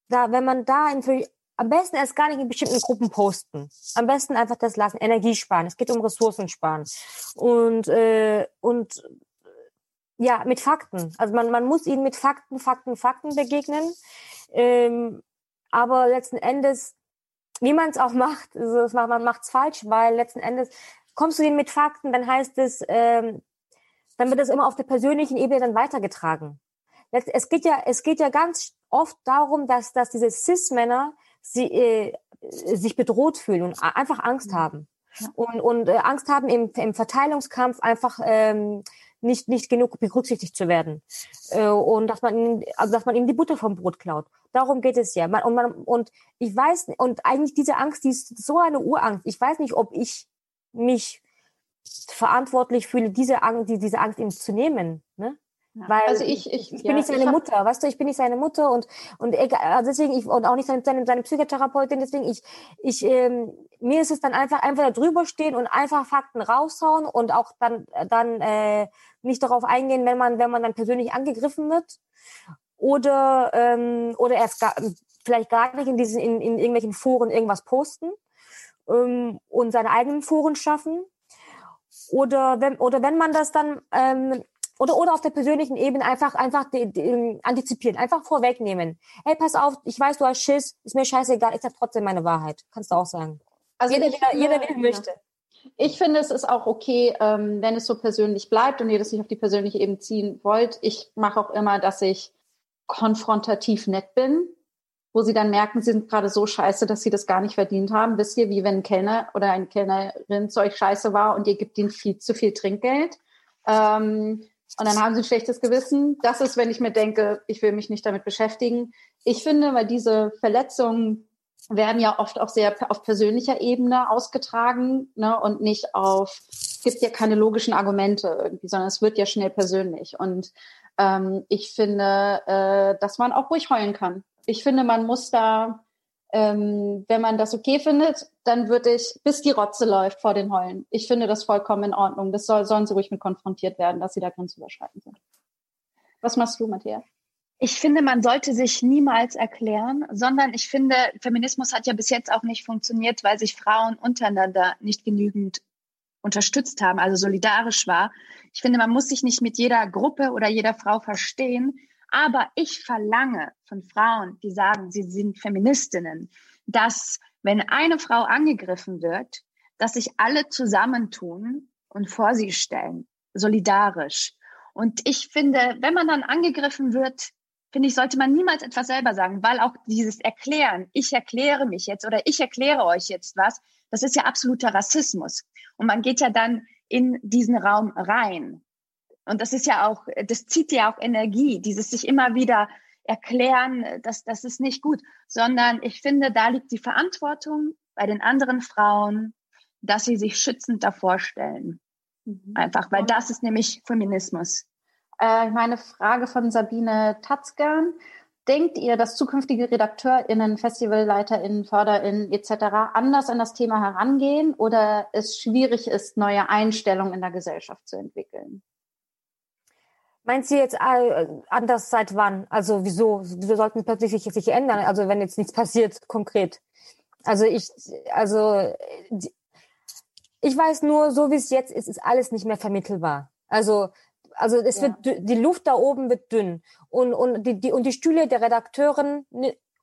da, wenn man da in am besten erst gar nicht in bestimmten Gruppen posten. Am besten einfach das lassen. Energie sparen. Es geht um Ressourcen sparen. Und, äh, und ja, mit Fakten. Also man, man muss ihnen mit Fakten, Fakten, Fakten begegnen. Ähm, aber letzten Endes, wie man es auch macht, also man macht es falsch, weil letzten Endes kommst du ihnen mit Fakten, dann heißt es, ähm, dann wird es immer auf der persönlichen Ebene dann weitergetragen. Es geht ja, es geht ja ganz oft darum, dass, dass diese Cis-Männer sie, äh, sich bedroht fühlen und einfach Angst mhm. haben. Und, und äh, Angst haben, im, im Verteilungskampf einfach ähm, nicht, nicht genug berücksichtigt zu werden. Äh, und dass man, ihnen, also dass man ihnen die Butter vom Brot klaut. Darum geht es ja. Man, und, man, und ich weiß, und eigentlich diese Angst, die ist so eine Urangst. Ich weiß nicht, ob ich mich verantwortlich fühle, diese Angst, diese Angst ihm zu nehmen. Ne? Weil also ich, ich, ich bin ja, nicht seine Mutter, weißt du, ich bin nicht seine Mutter und und egal, also deswegen ich und auch nicht seine, seine, seine Psychotherapeutin, deswegen ich ich ähm, mir ist es dann einfach einfach da drüber stehen und einfach Fakten raushauen und auch dann dann äh, nicht darauf eingehen, wenn man wenn man dann persönlich angegriffen wird oder ähm, oder erst gar, vielleicht gar nicht in diesen in, in irgendwelchen Foren irgendwas posten ähm, und seine eigenen Foren schaffen. Oder wenn oder wenn man das dann ähm, oder, oder auf der persönlichen Ebene einfach, einfach die, die, antizipieren, einfach vorwegnehmen. Hey, pass auf, ich weiß, du hast Schiss, ist mir scheißegal, ich sag trotzdem meine Wahrheit. Kannst du auch sagen. Also jeder, jeder, jeder, wie er möchte. Ich finde, es ist auch okay, ähm, wenn es so persönlich bleibt und ihr das nicht auf die persönliche Ebene ziehen wollt. Ich mache auch immer, dass ich konfrontativ nett bin, wo sie dann merken, sie sind gerade so scheiße, dass sie das gar nicht verdient haben. Wisst ihr, wie wenn ein Kellner oder eine Kellnerin zu euch scheiße war und ihr gibt ihnen viel zu viel Trinkgeld. Ähm, und dann haben sie ein schlechtes Gewissen. Das ist, wenn ich mir denke, ich will mich nicht damit beschäftigen. Ich finde, weil diese Verletzungen werden ja oft auch sehr auf persönlicher Ebene ausgetragen ne, und nicht auf, es gibt ja keine logischen Argumente irgendwie, sondern es wird ja schnell persönlich. Und ähm, ich finde, äh, dass man auch ruhig heulen kann. Ich finde, man muss da ähm, wenn man das okay findet, dann würde ich, bis die Rotze läuft, vor den Heulen. Ich finde das vollkommen in Ordnung. Das soll, sollen sie ruhig mit konfrontiert werden, dass sie da grenzüberschreitend sind. Was machst du, Matthias? Ich finde, man sollte sich niemals erklären, sondern ich finde, Feminismus hat ja bis jetzt auch nicht funktioniert, weil sich Frauen untereinander nicht genügend unterstützt haben, also solidarisch war. Ich finde, man muss sich nicht mit jeder Gruppe oder jeder Frau verstehen, aber ich verlange von Frauen, die sagen, sie sind Feministinnen, dass wenn eine Frau angegriffen wird, dass sich alle zusammentun und vor sie stellen, solidarisch. Und ich finde, wenn man dann angegriffen wird, finde ich, sollte man niemals etwas selber sagen, weil auch dieses Erklären, ich erkläre mich jetzt oder ich erkläre euch jetzt was, das ist ja absoluter Rassismus. Und man geht ja dann in diesen Raum rein. Und das ist ja auch, das zieht ja auch Energie, dieses sich immer wieder erklären, das, das ist nicht gut, sondern ich finde, da liegt die Verantwortung bei den anderen Frauen, dass sie sich schützend davor stellen. Mhm. Einfach, weil das ist nämlich Feminismus. Äh, meine Frage von Sabine Tatzgern. Denkt ihr, dass zukünftige RedakteurInnen, FestivalleiterInnen, FörderInnen etc. anders an das Thema herangehen oder es schwierig ist, neue Einstellungen in der Gesellschaft zu entwickeln? Meinst du jetzt äh, anders seit wann? Also wieso? Wieso sollten plötzlich sich, sich ändern? Also wenn jetzt nichts passiert konkret. Also ich, also ich weiß nur, so wie es jetzt ist, ist alles nicht mehr vermittelbar. Also also es ja. wird die Luft da oben wird dünn und und die, die und die Stühle der Redakteuren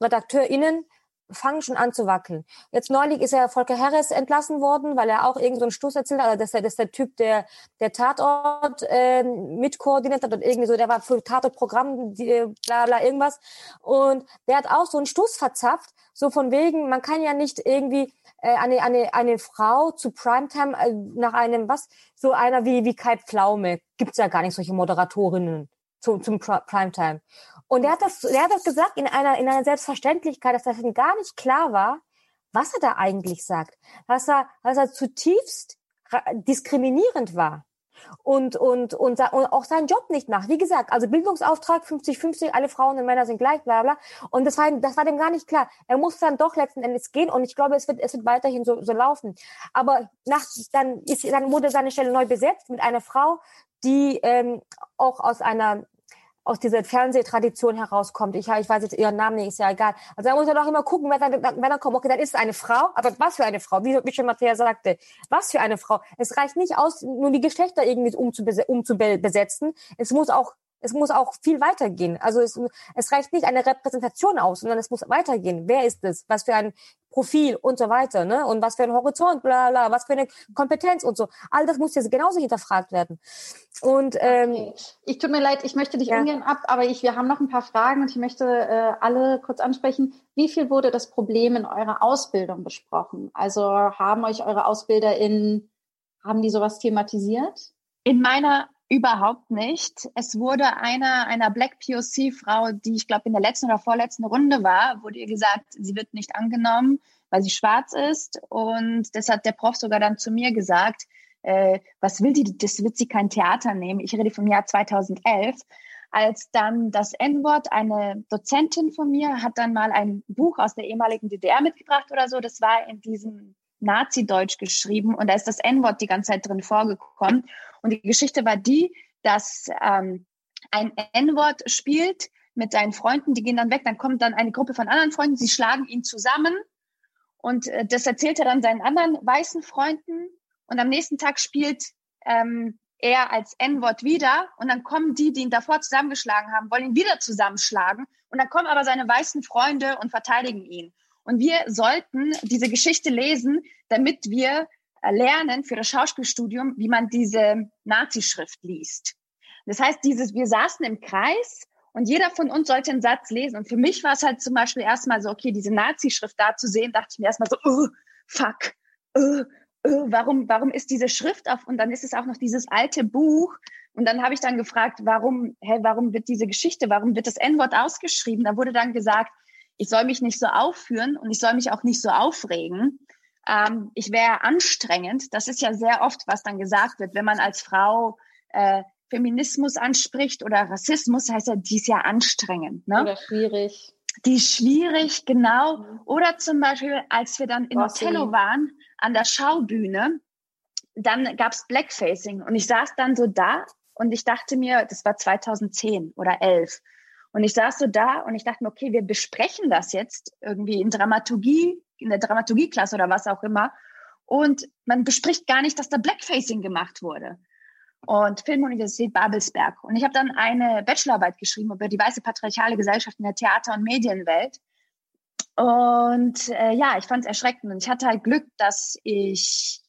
RedakteurInnen fangen schon an zu wackeln. Jetzt neulich ist ja Volker Harris entlassen worden, weil er auch irgendeinen so Stoß erzählt hat. Also das, ist der, das ist der Typ, der der Tatort äh, mitkoordiniert hat und irgendwie so, der war für Tatortprogramm, bla bla irgendwas. Und der hat auch so einen Stoß verzapft, so von wegen, man kann ja nicht irgendwie äh, eine, eine, eine Frau zu Primetime äh, nach einem, was, so einer wie, wie Kai Pflaume, gibt's ja gar nicht solche Moderatorinnen zum, zum Primetime. Und er hat das, er hat das gesagt in einer, in einer Selbstverständlichkeit, dass das ihm gar nicht klar war, was er da eigentlich sagt. Dass er, dass er zutiefst diskriminierend war und, und, und, und auch seinen Job nicht macht. Wie gesagt, also Bildungsauftrag 50-50, alle Frauen und Männer sind gleich, bla bla. Und das war, das war dem gar nicht klar. Er muss dann doch letzten Endes gehen und ich glaube, es wird, es wird weiterhin so, so laufen. Aber nach, dann, ist, dann wurde seine Stelle neu besetzt mit einer Frau, die ähm, auch aus einer aus dieser Fernsehtradition herauskommt. Ich, ich weiß jetzt ihren Namen nicht, ist ja egal. Also da muss man doch immer gucken, wer dann, wenn dann kommt, okay, dann ist es eine Frau, aber was für eine Frau, wie, wie schon Matthäa sagte, was für eine Frau. Es reicht nicht aus, nur die Geschlechter irgendwie umzubesetzen. Es muss auch es muss auch viel weitergehen. Also es, es reicht nicht eine Repräsentation aus, sondern es muss weitergehen. Wer ist es? Was für ein Profil und so weiter, ne? Und was für ein Horizont, bla bla, was für eine Kompetenz und so. All das muss jetzt genauso hinterfragt werden. Und ähm, okay. ich tut mir leid, ich möchte dich ja. ungern ab, aber ich, wir haben noch ein paar Fragen und ich möchte äh, alle kurz ansprechen. Wie viel wurde das Problem in eurer Ausbildung besprochen? Also haben euch eure AusbilderInnen, haben die sowas thematisiert? In meiner Überhaupt nicht. Es wurde einer, einer Black POC-Frau, die ich glaube in der letzten oder vorletzten Runde war, wurde ihr gesagt, sie wird nicht angenommen, weil sie schwarz ist. Und das hat der Prof sogar dann zu mir gesagt, äh, was will die, das wird sie kein Theater nehmen. Ich rede vom Jahr 2011 als dann das N-Wort, eine Dozentin von mir hat dann mal ein Buch aus der ehemaligen DDR mitgebracht oder so. Das war in diesem Nazi-Deutsch geschrieben und da ist das N-Wort die ganze Zeit drin vorgekommen. Und die Geschichte war die, dass ähm, ein N-Wort spielt mit seinen Freunden, die gehen dann weg, dann kommt dann eine Gruppe von anderen Freunden, sie schlagen ihn zusammen und äh, das erzählt er dann seinen anderen weißen Freunden und am nächsten Tag spielt ähm, er als N-Wort wieder und dann kommen die, die ihn davor zusammengeschlagen haben, wollen ihn wieder zusammenschlagen und dann kommen aber seine weißen Freunde und verteidigen ihn. Und wir sollten diese Geschichte lesen, damit wir lernen für das Schauspielstudium, wie man diese Nazi-Schrift liest. Das heißt, dieses, wir saßen im Kreis und jeder von uns sollte einen Satz lesen. Und für mich war es halt zum Beispiel erstmal so, okay, diese Nazi-Schrift da zu sehen, dachte ich mir erstmal so, oh, fuck, oh, oh, warum, warum ist diese Schrift auf? Und dann ist es auch noch dieses alte Buch. Und dann habe ich dann gefragt, warum, hä, warum wird diese Geschichte, warum wird das N-Wort ausgeschrieben? Da wurde dann gesagt, ich soll mich nicht so aufführen und ich soll mich auch nicht so aufregen ähm, ich wäre anstrengend. Das ist ja sehr oft, was dann gesagt wird, wenn man als Frau äh, Feminismus anspricht oder Rassismus, heißt ja, die ist ja anstrengend. Ne? Oder schwierig. Die ist schwierig, genau. Oder zum Beispiel, als wir dann in Othello waren, an der Schaubühne, dann gab's Blackfacing und ich saß dann so da und ich dachte mir, das war 2010 oder 11 und ich saß so da und ich dachte mir, okay, wir besprechen das jetzt irgendwie in Dramaturgie, in der Dramaturgieklasse oder was auch immer und man bespricht gar nicht, dass da Blackfacing gemacht wurde und Filmuniversität Babelsberg. Und ich habe dann eine Bachelorarbeit geschrieben über die weiße patriarchale Gesellschaft in der Theater- und Medienwelt. Und äh, ja, ich fand es erschreckend. Und ich hatte halt Glück, dass ich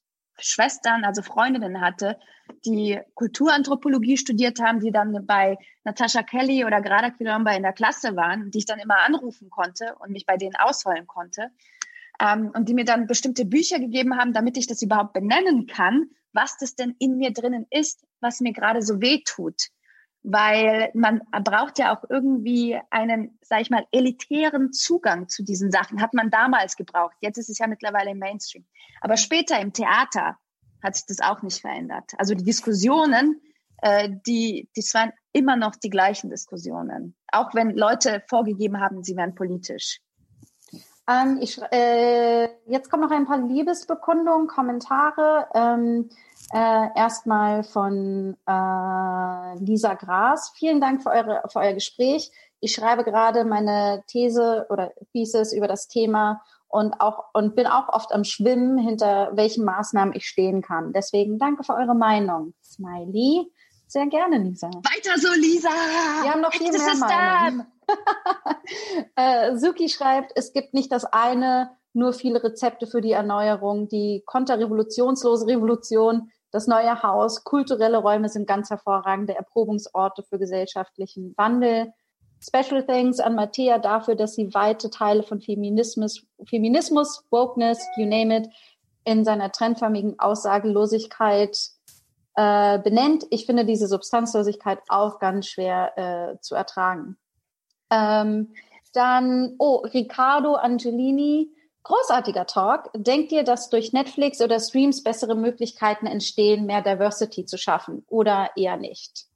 Schwestern, also Freundinnen hatte, die Kulturanthropologie studiert haben, die dann bei Natascha Kelly oder Grada Quilomba in der Klasse waren, die ich dann immer anrufen konnte und mich bei denen ausholen konnte. Ähm, und die mir dann bestimmte Bücher gegeben haben, damit ich das überhaupt benennen kann, was das denn in mir drinnen ist, was mir gerade so weh tut. Weil man braucht ja auch irgendwie einen, sag ich mal, elitären Zugang zu diesen Sachen. Hat man damals gebraucht. Jetzt ist es ja mittlerweile im Mainstream. Aber später im Theater hat sich das auch nicht verändert. Also die Diskussionen, äh, die, das waren immer noch die gleichen Diskussionen. Auch wenn Leute vorgegeben haben, sie wären politisch. Ähm, ich, äh, jetzt kommen noch ein paar Liebesbekundungen, Kommentare. Ähm, äh, erstmal von äh, Lisa Gras. Vielen Dank für, eure, für euer Gespräch. Ich schreibe gerade meine These oder Thesis über das Thema und auch und bin auch oft am Schwimmen, hinter welchen Maßnahmen ich stehen kann. Deswegen danke für eure Meinung. Smiley. Sehr gerne, Lisa. Weiter so, Lisa! Wir haben noch viel mehr Meinung. äh, Suki schreibt, es gibt nicht das eine, nur viele Rezepte für die Erneuerung, die konterrevolutionslose Revolution, das neue Haus, kulturelle Räume sind ganz hervorragende Erprobungsorte für gesellschaftlichen Wandel. Special Thanks an Mattea dafür, dass sie weite Teile von Feminismus, Feminismus, Wokeness, you name it, in seiner trendförmigen Aussagelosigkeit äh, benennt. Ich finde diese Substanzlosigkeit auch ganz schwer äh, zu ertragen. Ähm, dann, oh, Riccardo Angelini, großartiger Talk. Denkt ihr, dass durch Netflix oder Streams bessere Möglichkeiten entstehen, mehr Diversity zu schaffen oder eher nicht?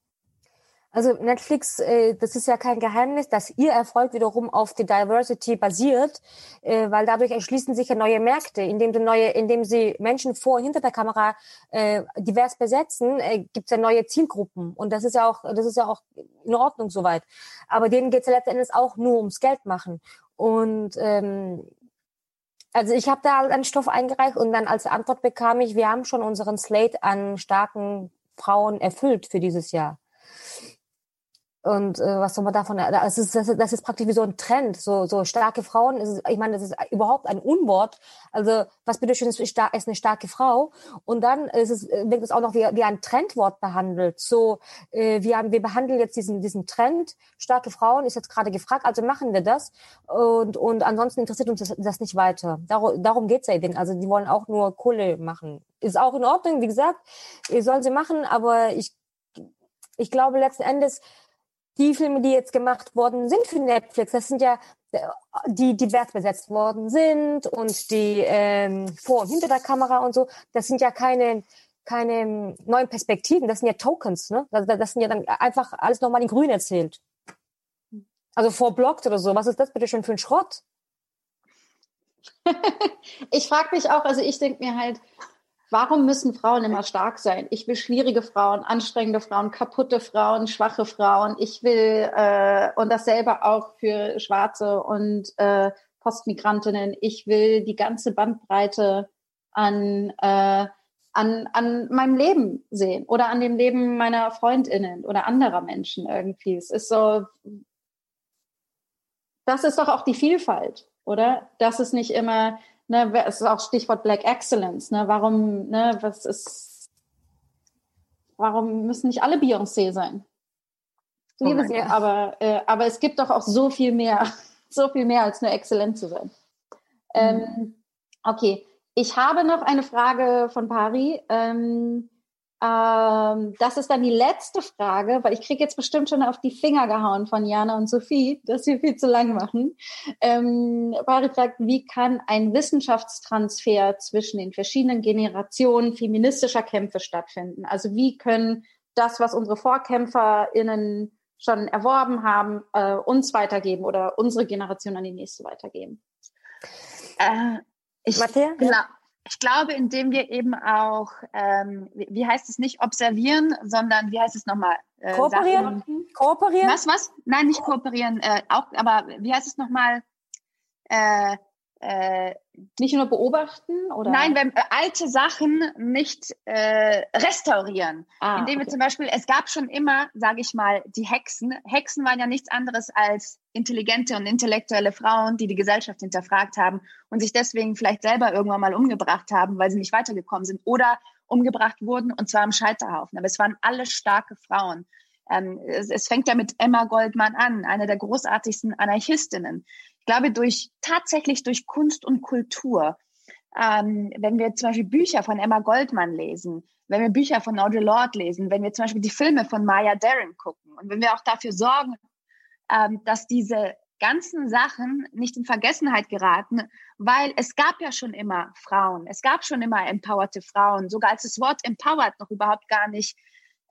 Also Netflix, äh, das ist ja kein Geheimnis, dass ihr Erfolg wiederum auf die Diversity basiert, äh, weil dadurch erschließen sich ja neue Märkte, indem sie neue, indem sie Menschen vor und hinter der Kamera äh, divers besetzen, gibt es ja neue Zielgruppen und das ist ja auch, das ist ja auch in Ordnung soweit. Aber denen geht es ja letztendlich auch nur ums Geld machen und ähm, also ich habe da einen Stoff eingereicht und dann als Antwort bekam ich, wir haben schon unseren Slate an starken Frauen erfüllt für dieses Jahr. Und äh, was soll man davon? Das ist, das, ist, das ist praktisch wie so ein Trend. So, so starke Frauen. Ist, ich meine, das ist überhaupt ein Unwort. Also was bitte schön ist, ist eine starke Frau. Und dann ist es, wird es auch noch wie, wie ein Trendwort behandelt. So, äh, wir, haben, wir behandeln jetzt diesen, diesen Trend. Starke Frauen ist jetzt gerade gefragt, also machen wir das. Und, und ansonsten interessiert uns das, das nicht weiter. Darum, darum geht's ja eben. Also die wollen auch nur Kohle machen. Ist auch in Ordnung, wie gesagt. Sollen sie machen, aber ich, ich glaube letzten Endes, die Filme, die jetzt gemacht worden sind für Netflix, das sind ja die divers besetzt worden sind und die ähm, vor und hinter der Kamera und so, das sind ja keine keine neuen Perspektiven, das sind ja Tokens, ne? Das, das sind ja dann einfach alles nochmal in Grün erzählt. Also vorblockt oder so. Was ist das bitte schon für ein Schrott? ich frage mich auch, also ich denke mir halt, Warum müssen Frauen immer stark sein? Ich will schwierige Frauen, anstrengende Frauen, kaputte Frauen, schwache Frauen. Ich will äh, und dasselbe auch für Schwarze und äh, Postmigrantinnen. Ich will die ganze Bandbreite an äh, an, an meinem Leben sehen oder an dem Leben meiner Freundinnen oder anderer Menschen irgendwie. Es ist so, das ist doch auch die Vielfalt, oder? Das ist nicht immer ne, es ist auch Stichwort Black Excellence, ne, warum, ne, was ist, warum müssen nicht alle Beyoncé sein? Ich liebe oh sie, aber, äh, aber es gibt doch auch so viel mehr, so viel mehr als nur exzellent zu sein. Ähm, mhm. Ähm, okay, ich habe noch eine Frage von Pari. Ähm, ähm, das ist dann die letzte Frage, weil ich kriege jetzt bestimmt schon auf die Finger gehauen von Jana und Sophie, dass wir viel zu lang machen. Ähm, Bari fragt, wie kann ein Wissenschaftstransfer zwischen den verschiedenen Generationen feministischer Kämpfe stattfinden? Also wie können das, was unsere VorkämpferInnen schon erworben haben, äh, uns weitergeben oder unsere Generation an die nächste weitergeben? Äh, ich, glaub, ich glaube, indem wir eben auch, ähm, wie, heißt es nicht observieren, sondern wie heißt es nochmal? Äh, kooperieren? Sachen, kooperieren? Was, was? Nein, nicht kooperieren, äh, auch, aber wie heißt es nochmal? Äh, äh, nicht nur beobachten oder? Nein, wenn äh, alte Sachen nicht äh, restaurieren. Ah, Indem okay. wir zum Beispiel, es gab schon immer, sage ich mal, die Hexen. Hexen waren ja nichts anderes als intelligente und intellektuelle Frauen, die die Gesellschaft hinterfragt haben und sich deswegen vielleicht selber irgendwann mal umgebracht haben, weil sie nicht weitergekommen sind oder umgebracht wurden und zwar am Scheiterhaufen. Aber es waren alle starke Frauen. Ähm, es, es fängt ja mit Emma Goldman an, eine der großartigsten Anarchistinnen glaube, durch tatsächlich durch Kunst und Kultur. Ähm, wenn wir zum Beispiel Bücher von Emma Goldman lesen, wenn wir Bücher von Audre Lorde lesen, wenn wir zum Beispiel die Filme von Maya Deren gucken und wenn wir auch dafür sorgen, ähm, dass diese ganzen Sachen nicht in Vergessenheit geraten, weil es gab ja schon immer Frauen, es gab schon immer empowerte Frauen, sogar als das Wort empowered noch überhaupt gar nicht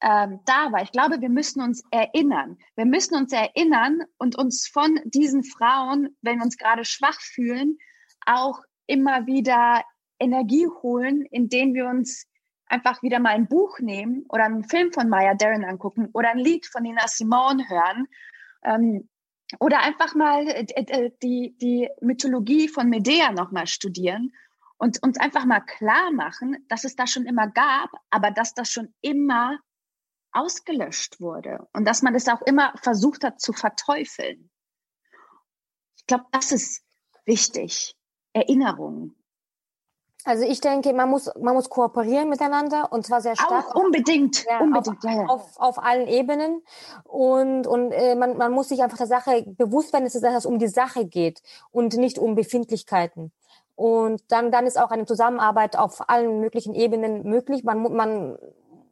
ähm, da war. Ich glaube, wir müssen uns erinnern. Wir müssen uns erinnern und uns von diesen Frauen, wenn wir uns gerade schwach fühlen, auch immer wieder Energie holen, indem wir uns einfach wieder mal ein Buch nehmen oder einen Film von Maya Deren angucken oder ein Lied von Nina Simone hören ähm, oder einfach mal äh, äh die, die Mythologie von Medea nochmal studieren und uns einfach mal klar machen, dass es das schon immer gab, aber dass das schon immer ausgelöscht wurde und dass man es auch immer versucht hat zu verteufeln. Ich glaube, das ist wichtig. Erinnerung. Also ich denke, man muss, man muss kooperieren miteinander und zwar sehr stark. Auch unbedingt, ja, unbedingt, auf, ja, ja. Auf, auf allen Ebenen. Und, und äh, man, man muss sich einfach der Sache bewusst werden, dass es um die Sache geht und nicht um Befindlichkeiten. Und dann, dann ist auch eine Zusammenarbeit auf allen möglichen Ebenen möglich. Man, man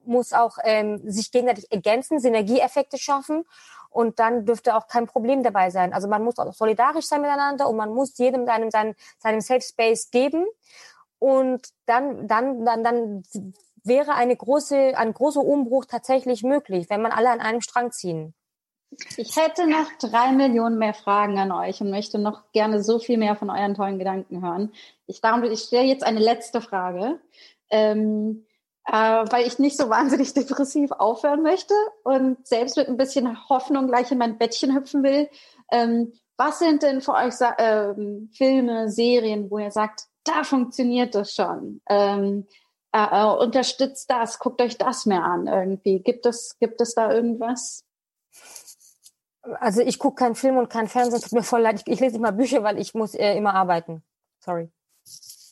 muss auch ähm, sich gegenseitig ergänzen, Synergieeffekte schaffen und dann dürfte auch kein Problem dabei sein. Also man muss auch solidarisch sein miteinander und man muss jedem seinem, seinem, seinem Safe Space geben und dann, dann, dann, dann wäre eine große, ein großer Umbruch tatsächlich möglich, wenn man alle an einem Strang ziehen. Ich hätte noch drei Millionen mehr Fragen an euch und möchte noch gerne so viel mehr von euren tollen Gedanken hören. Ich, darum, ich stelle jetzt eine letzte Frage. Ähm, äh, weil ich nicht so wahnsinnig depressiv aufhören möchte und selbst mit ein bisschen Hoffnung gleich in mein Bettchen hüpfen will. Ähm, was sind denn für euch ähm, Filme, Serien, wo ihr sagt, da funktioniert das schon? Ähm, äh, äh, unterstützt das, guckt euch das mehr an irgendwie. Gibt es, gibt es da irgendwas? Also ich gucke keinen Film und keinen Fernsehen, tut mir voll leid. Ich, ich lese immer Bücher, weil ich muss äh, immer arbeiten. Sorry.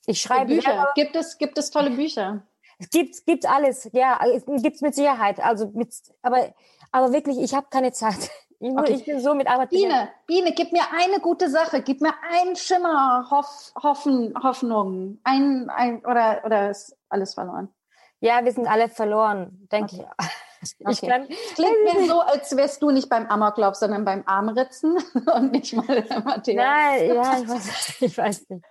Ich schreibe Bücher. Gibt es, gibt es tolle Bücher? Es gibt, gibt alles, ja, es gibt's mit Sicherheit. Also mit, aber, aber wirklich, ich habe keine Zeit. Ich, okay. ich, bin so mit Arbeit. Biene, Biene, gib mir eine gute Sache, gib mir einen Schimmer, Hoff, Hoffen, Hoffnung, ein, ein oder oder ist alles verloren? Ja, wir sind alle verloren, denke okay. ich. Ich kann, Klingt mir so, als wärst du nicht beim Amoklauf, sondern beim Armritzen und nicht mal Matthias. Nein, ja, ich weiß, ich weiß nicht.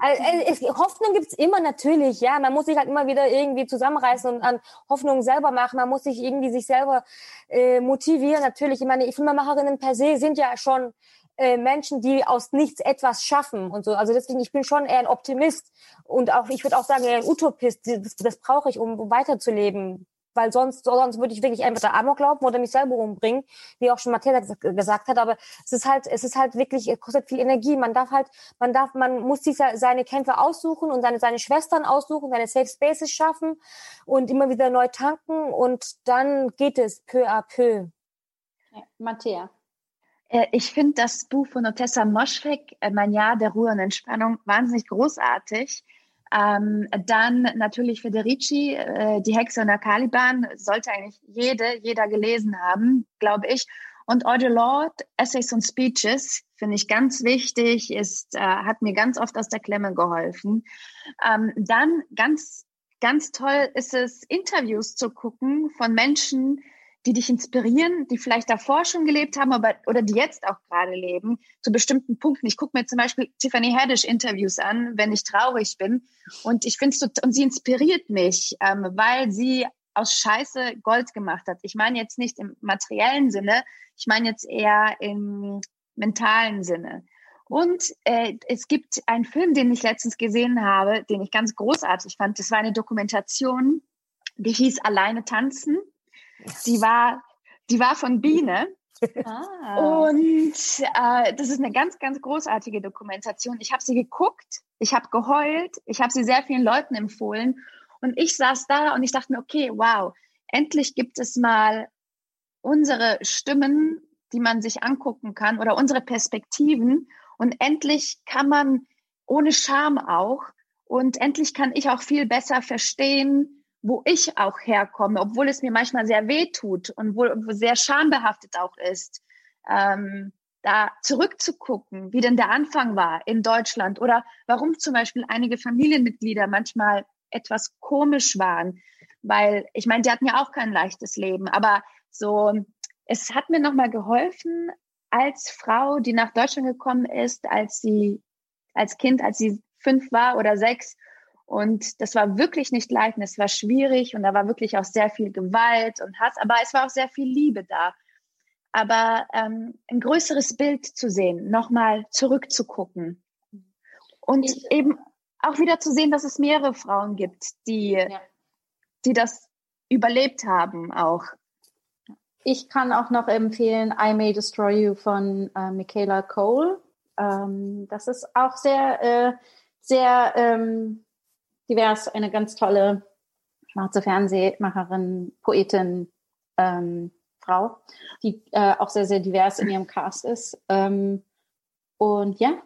Also, es, Hoffnung gibt's immer natürlich, ja. Man muss sich halt immer wieder irgendwie zusammenreißen und an Hoffnung selber machen. Man muss sich irgendwie sich selber äh, motivieren. Natürlich, ich meine, Filmemacherinnen per se sind ja schon äh, Menschen, die aus nichts etwas schaffen und so. Also deswegen, ich bin schon eher ein Optimist und auch, ich würde auch sagen, eher ein Utopist. Das, das brauche ich, um weiterzuleben weil sonst, sonst würde ich wirklich entweder Amok glauben oder mich selber umbringen, wie auch schon Matthias gesagt hat. Aber es ist halt, es ist halt wirklich, es kostet viel Energie. Man darf halt, man darf, man muss sich seine Kämpfe aussuchen und seine, seine Schwestern aussuchen, seine Safe Spaces schaffen und immer wieder neu tanken und dann geht es peu à peu. Ja, Matthäa. Äh, ich finde das Buch von Otessa Moschweg, äh, Mein Jahr der Ruhe und Entspannung, wahnsinnig großartig ähm, dann natürlich Federici, äh, Die Hexe und der Caliban, sollte eigentlich jede, jeder gelesen haben, glaube ich. Und Audre Lorde, Essays und Speeches, finde ich ganz wichtig, ist, äh, hat mir ganz oft aus der Klemme geholfen. Ähm, dann ganz, ganz toll ist es, Interviews zu gucken von Menschen, die dich inspirieren, die vielleicht davor schon gelebt haben, aber oder die jetzt auch gerade leben, zu bestimmten Punkten. Ich gucke mir zum Beispiel Tiffany Haddish Interviews an, wenn ich traurig bin, und ich finde so, und sie inspiriert mich, ähm, weil sie aus Scheiße Gold gemacht hat. Ich meine jetzt nicht im materiellen Sinne, ich meine jetzt eher im mentalen Sinne. Und äh, es gibt einen Film, den ich letztens gesehen habe, den ich ganz großartig fand. Das war eine Dokumentation, die hieß Alleine tanzen. Die war, die war von Biene. Ah. Und äh, das ist eine ganz, ganz großartige Dokumentation. Ich habe sie geguckt, ich habe geheult, ich habe sie sehr vielen Leuten empfohlen. Und ich saß da und ich dachte mir, okay, wow, endlich gibt es mal unsere Stimmen, die man sich angucken kann oder unsere Perspektiven. Und endlich kann man ohne Scham auch und endlich kann ich auch viel besser verstehen, wo ich auch herkomme, obwohl es mir manchmal sehr weh tut und wohl sehr schambehaftet auch ist. Ähm, da zurückzugucken, wie denn der Anfang war in Deutschland oder warum zum Beispiel einige Familienmitglieder manchmal etwas komisch waren, weil ich meine, die hatten ja auch kein leichtes Leben, aber so, es hat mir nochmal geholfen, als Frau, die nach Deutschland gekommen ist, als sie, als Kind, als sie fünf war oder sechs. Und das war wirklich nicht leicht und es war schwierig und da war wirklich auch sehr viel Gewalt und Hass, aber es war auch sehr viel Liebe da. Aber ähm, ein größeres Bild zu sehen, nochmal zurückzugucken und ich, eben auch wieder zu sehen, dass es mehrere Frauen gibt, die, ja. die das überlebt haben auch. Ich kann auch noch empfehlen I May Destroy You von äh, Michaela Cole. Ähm, das ist auch sehr, äh, sehr ähm, divers, eine ganz tolle schwarze Fernsehmacherin, Poetin, ähm, Frau, die äh, auch sehr, sehr divers in ihrem Cast ist. Ähm, und ja.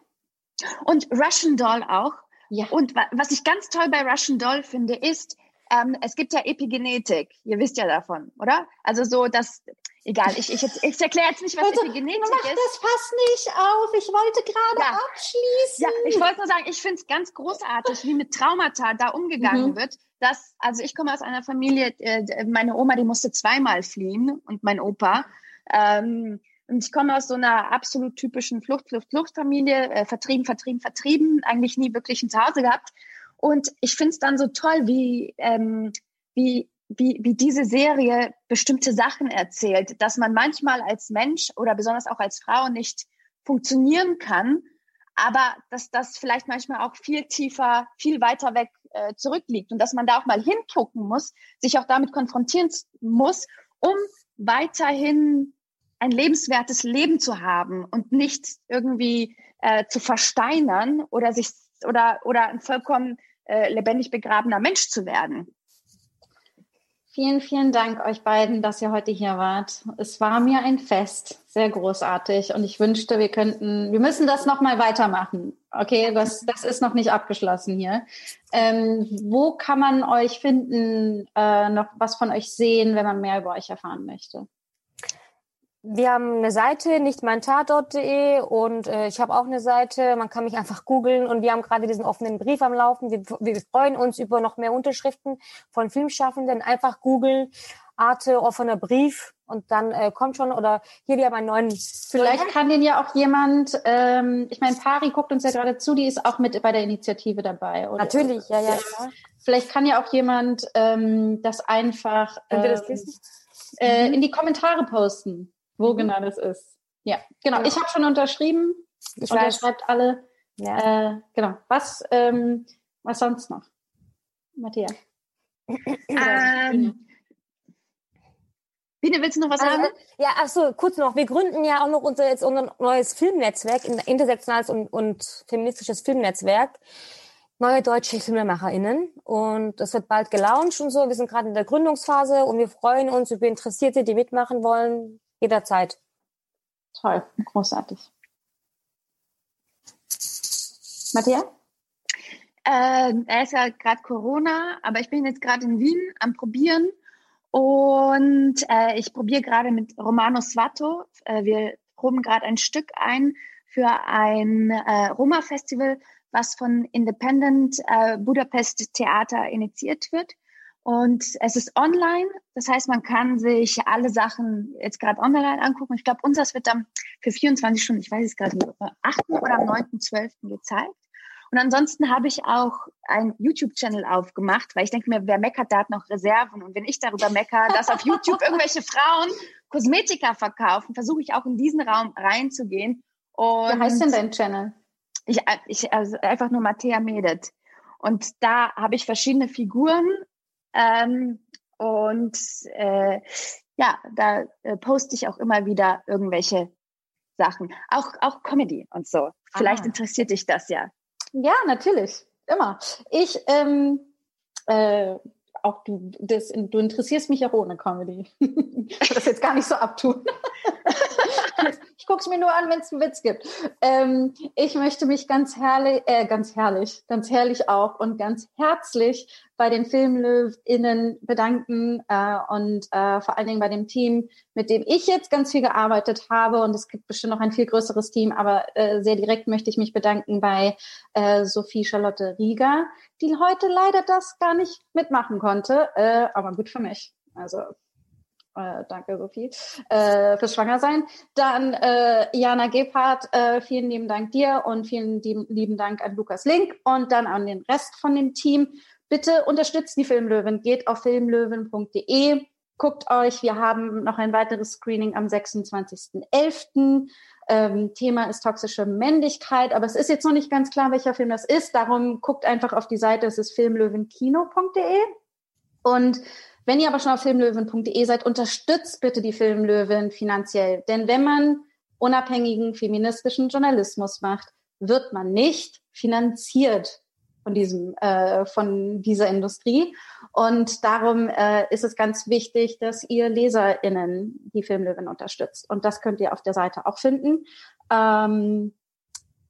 Und Russian Doll auch. Ja. Und was ich ganz toll bei Russian Doll finde, ist, ähm, es gibt ja Epigenetik. Ihr wisst ja davon, oder? Also so, dass egal, ich, ich, jetzt, ich erkläre jetzt nicht, was also, Epigenetik mach ist. das Fass nicht auf. Ich wollte gerade ja. abschließen. Ja, ich wollte nur sagen, ich finde es ganz großartig, wie mit Traumata da umgegangen mhm. wird. Dass, also ich komme aus einer Familie, äh, meine Oma, die musste zweimal fliehen und mein Opa. Ähm, und ich komme aus so einer absolut typischen Flucht, Flucht, Fluchtfamilie, äh, vertrieben, vertrieben, vertrieben, eigentlich nie wirklich ein Zuhause gehabt. Und ich finde es dann so toll, wie, ähm, wie, wie, wie diese Serie bestimmte Sachen erzählt, dass man manchmal als Mensch oder besonders auch als Frau nicht funktionieren kann, aber dass das vielleicht manchmal auch viel tiefer, viel weiter weg äh, zurückliegt und dass man da auch mal hingucken muss, sich auch damit konfrontieren muss, um weiterhin ein lebenswertes Leben zu haben und nicht irgendwie äh, zu versteinern oder sich oder oder ein vollkommen äh, lebendig begrabener Mensch zu werden. Vielen, vielen Dank euch beiden, dass ihr heute hier wart. Es war mir ein Fest, sehr großartig. Und ich wünschte, wir könnten, wir müssen das nochmal weitermachen. Okay, das, das ist noch nicht abgeschlossen hier. Ähm, wo kann man euch finden, äh, noch was von euch sehen, wenn man mehr über euch erfahren möchte? Wir haben eine Seite, nicht mein Tatort.de und äh, ich habe auch eine Seite, man kann mich einfach googeln und wir haben gerade diesen offenen Brief am Laufen. Wir, wir freuen uns über noch mehr Unterschriften von Filmschaffenden. Einfach googeln, Arte, offener Brief und dann äh, kommt schon oder hier, wir haben einen neuen. Vielleicht kann den ja auch jemand, ähm, ich meine, Pari guckt uns ja gerade zu, die ist auch mit bei der Initiative dabei. Oder? Natürlich, ja, ja. ja. Vielleicht kann ja auch jemand ähm, das einfach ähm, das äh, mhm. in die Kommentare posten wo mhm. genau das ist. Ja, genau. Ich habe schon unterschrieben. Ich Unterschreibt alle. Ja. Äh, genau. Was, ähm, was sonst noch? Matthias. Ähm, Biene, willst du noch was sagen? Äh, ja, ach so, kurz noch. Wir gründen ja auch noch unser, jetzt unser neues Filmnetzwerk, ein intersektionales und, und feministisches Filmnetzwerk. Neue deutsche FilmemacherInnen. Und das wird bald gelauncht und so. Wir sind gerade in der Gründungsphase und wir freuen uns über Interessierte, die mitmachen wollen. Jederzeit. Toll, großartig. Matthias? Äh, er ist ja gerade Corona, aber ich bin jetzt gerade in Wien am Probieren und äh, ich probiere gerade mit Romano Svato. Äh, wir proben gerade ein Stück ein für ein äh, Roma-Festival, was von Independent äh, Budapest Theater initiiert wird. Und es ist online, das heißt, man kann sich alle Sachen jetzt gerade online angucken. Ich glaube, unseres wird dann für 24 Stunden, ich weiß es gerade nicht, am 8. oder am 9.12. gezeigt. Und ansonsten habe ich auch einen YouTube-Channel aufgemacht, weil ich denke mir, wer meckert, der hat noch Reserven. Und wenn ich darüber meckere, dass auf YouTube irgendwelche Frauen Kosmetika verkaufen, versuche ich auch in diesen Raum reinzugehen. Und Wie heißt denn dein Channel? Ich, ich also einfach nur Mattea Medet. Und da habe ich verschiedene Figuren ähm, und äh, ja, da äh, poste ich auch immer wieder irgendwelche Sachen. Auch, auch Comedy und so. Vielleicht ah. interessiert dich das ja. Ja, natürlich. Immer. Ich, ähm, äh, auch du, das, du interessierst mich auch ohne Comedy. ich das jetzt gar nicht so abtun. Ich gucke es mir nur an, wenn es einen Witz gibt. Ähm, ich möchte mich ganz herrlich, äh, ganz herrlich, ganz herrlich auch und ganz herzlich bei den FilmlöwInnen bedanken äh, und äh, vor allen Dingen bei dem Team, mit dem ich jetzt ganz viel gearbeitet habe. Und es gibt bestimmt noch ein viel größeres Team, aber äh, sehr direkt möchte ich mich bedanken bei äh, Sophie Charlotte Rieger, die heute leider das gar nicht mitmachen konnte, äh, aber gut für mich. Also äh, danke, Sophie, äh, fürs Schwangersein. Dann äh, Jana Gebhardt, äh, vielen lieben Dank dir und vielen lieben, Dank an Lukas Link und dann an den Rest von dem Team. Bitte unterstützt die Filmlöwen, geht auf filmlöwen.de, guckt euch, wir haben noch ein weiteres Screening am 26.11. Ähm, Thema ist toxische Männlichkeit, aber es ist jetzt noch nicht ganz klar, welcher Film das ist. Darum guckt einfach auf die Seite, es ist filmlöwenkino.de. Und wenn ihr aber schon auf filmlöwen.de seid, unterstützt bitte die Filmlöwen finanziell. Denn wenn man unabhängigen feministischen Journalismus macht, wird man nicht finanziert von diesem äh, von dieser Industrie und darum äh, ist es ganz wichtig, dass ihr Leserinnen die Filmlöwen unterstützt und das könnt ihr auf der Seite auch finden. Ähm,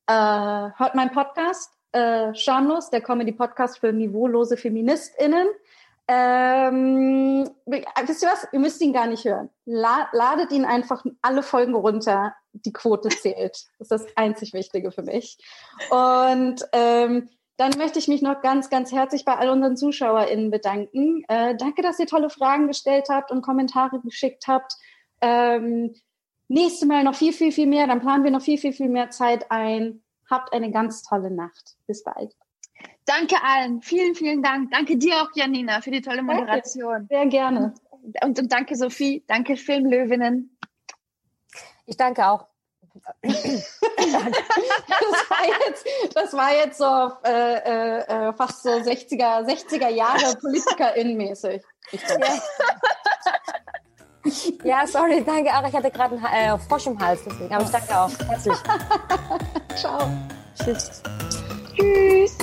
äh, hört mein Podcast äh, Schamlos, der Comedy Podcast für niveaulose Feministinnen. Ähm, wisst ihr was? Ihr müsst ihn gar nicht hören. La ladet ihn einfach alle Folgen runter. Die Quote zählt. Das ist das einzig Wichtige für mich. Und ähm, dann möchte ich mich noch ganz, ganz herzlich bei all unseren ZuschauerInnen bedanken. Äh, danke, dass ihr tolle Fragen gestellt habt und Kommentare geschickt habt. Ähm, nächste Mal noch viel, viel, viel mehr. Dann planen wir noch viel, viel, viel mehr Zeit ein. Habt eine ganz tolle Nacht. Bis bald. Danke allen. Vielen, vielen Dank. Danke dir auch, Janina, für die tolle Moderation. Danke. Sehr gerne. Und, und danke, Sophie. Danke, Filmlöwinnen. Ich danke auch. das, war jetzt, das war jetzt so äh, äh, äh fast so 60er, 60er Jahre PolitikerInnen-mäßig. Ja. ja, sorry, danke auch. Ich hatte gerade einen äh, Frosch im Hals, deswegen. Aber ich danke auch. Herzlich. Ciao. Tschüss. Tschüss.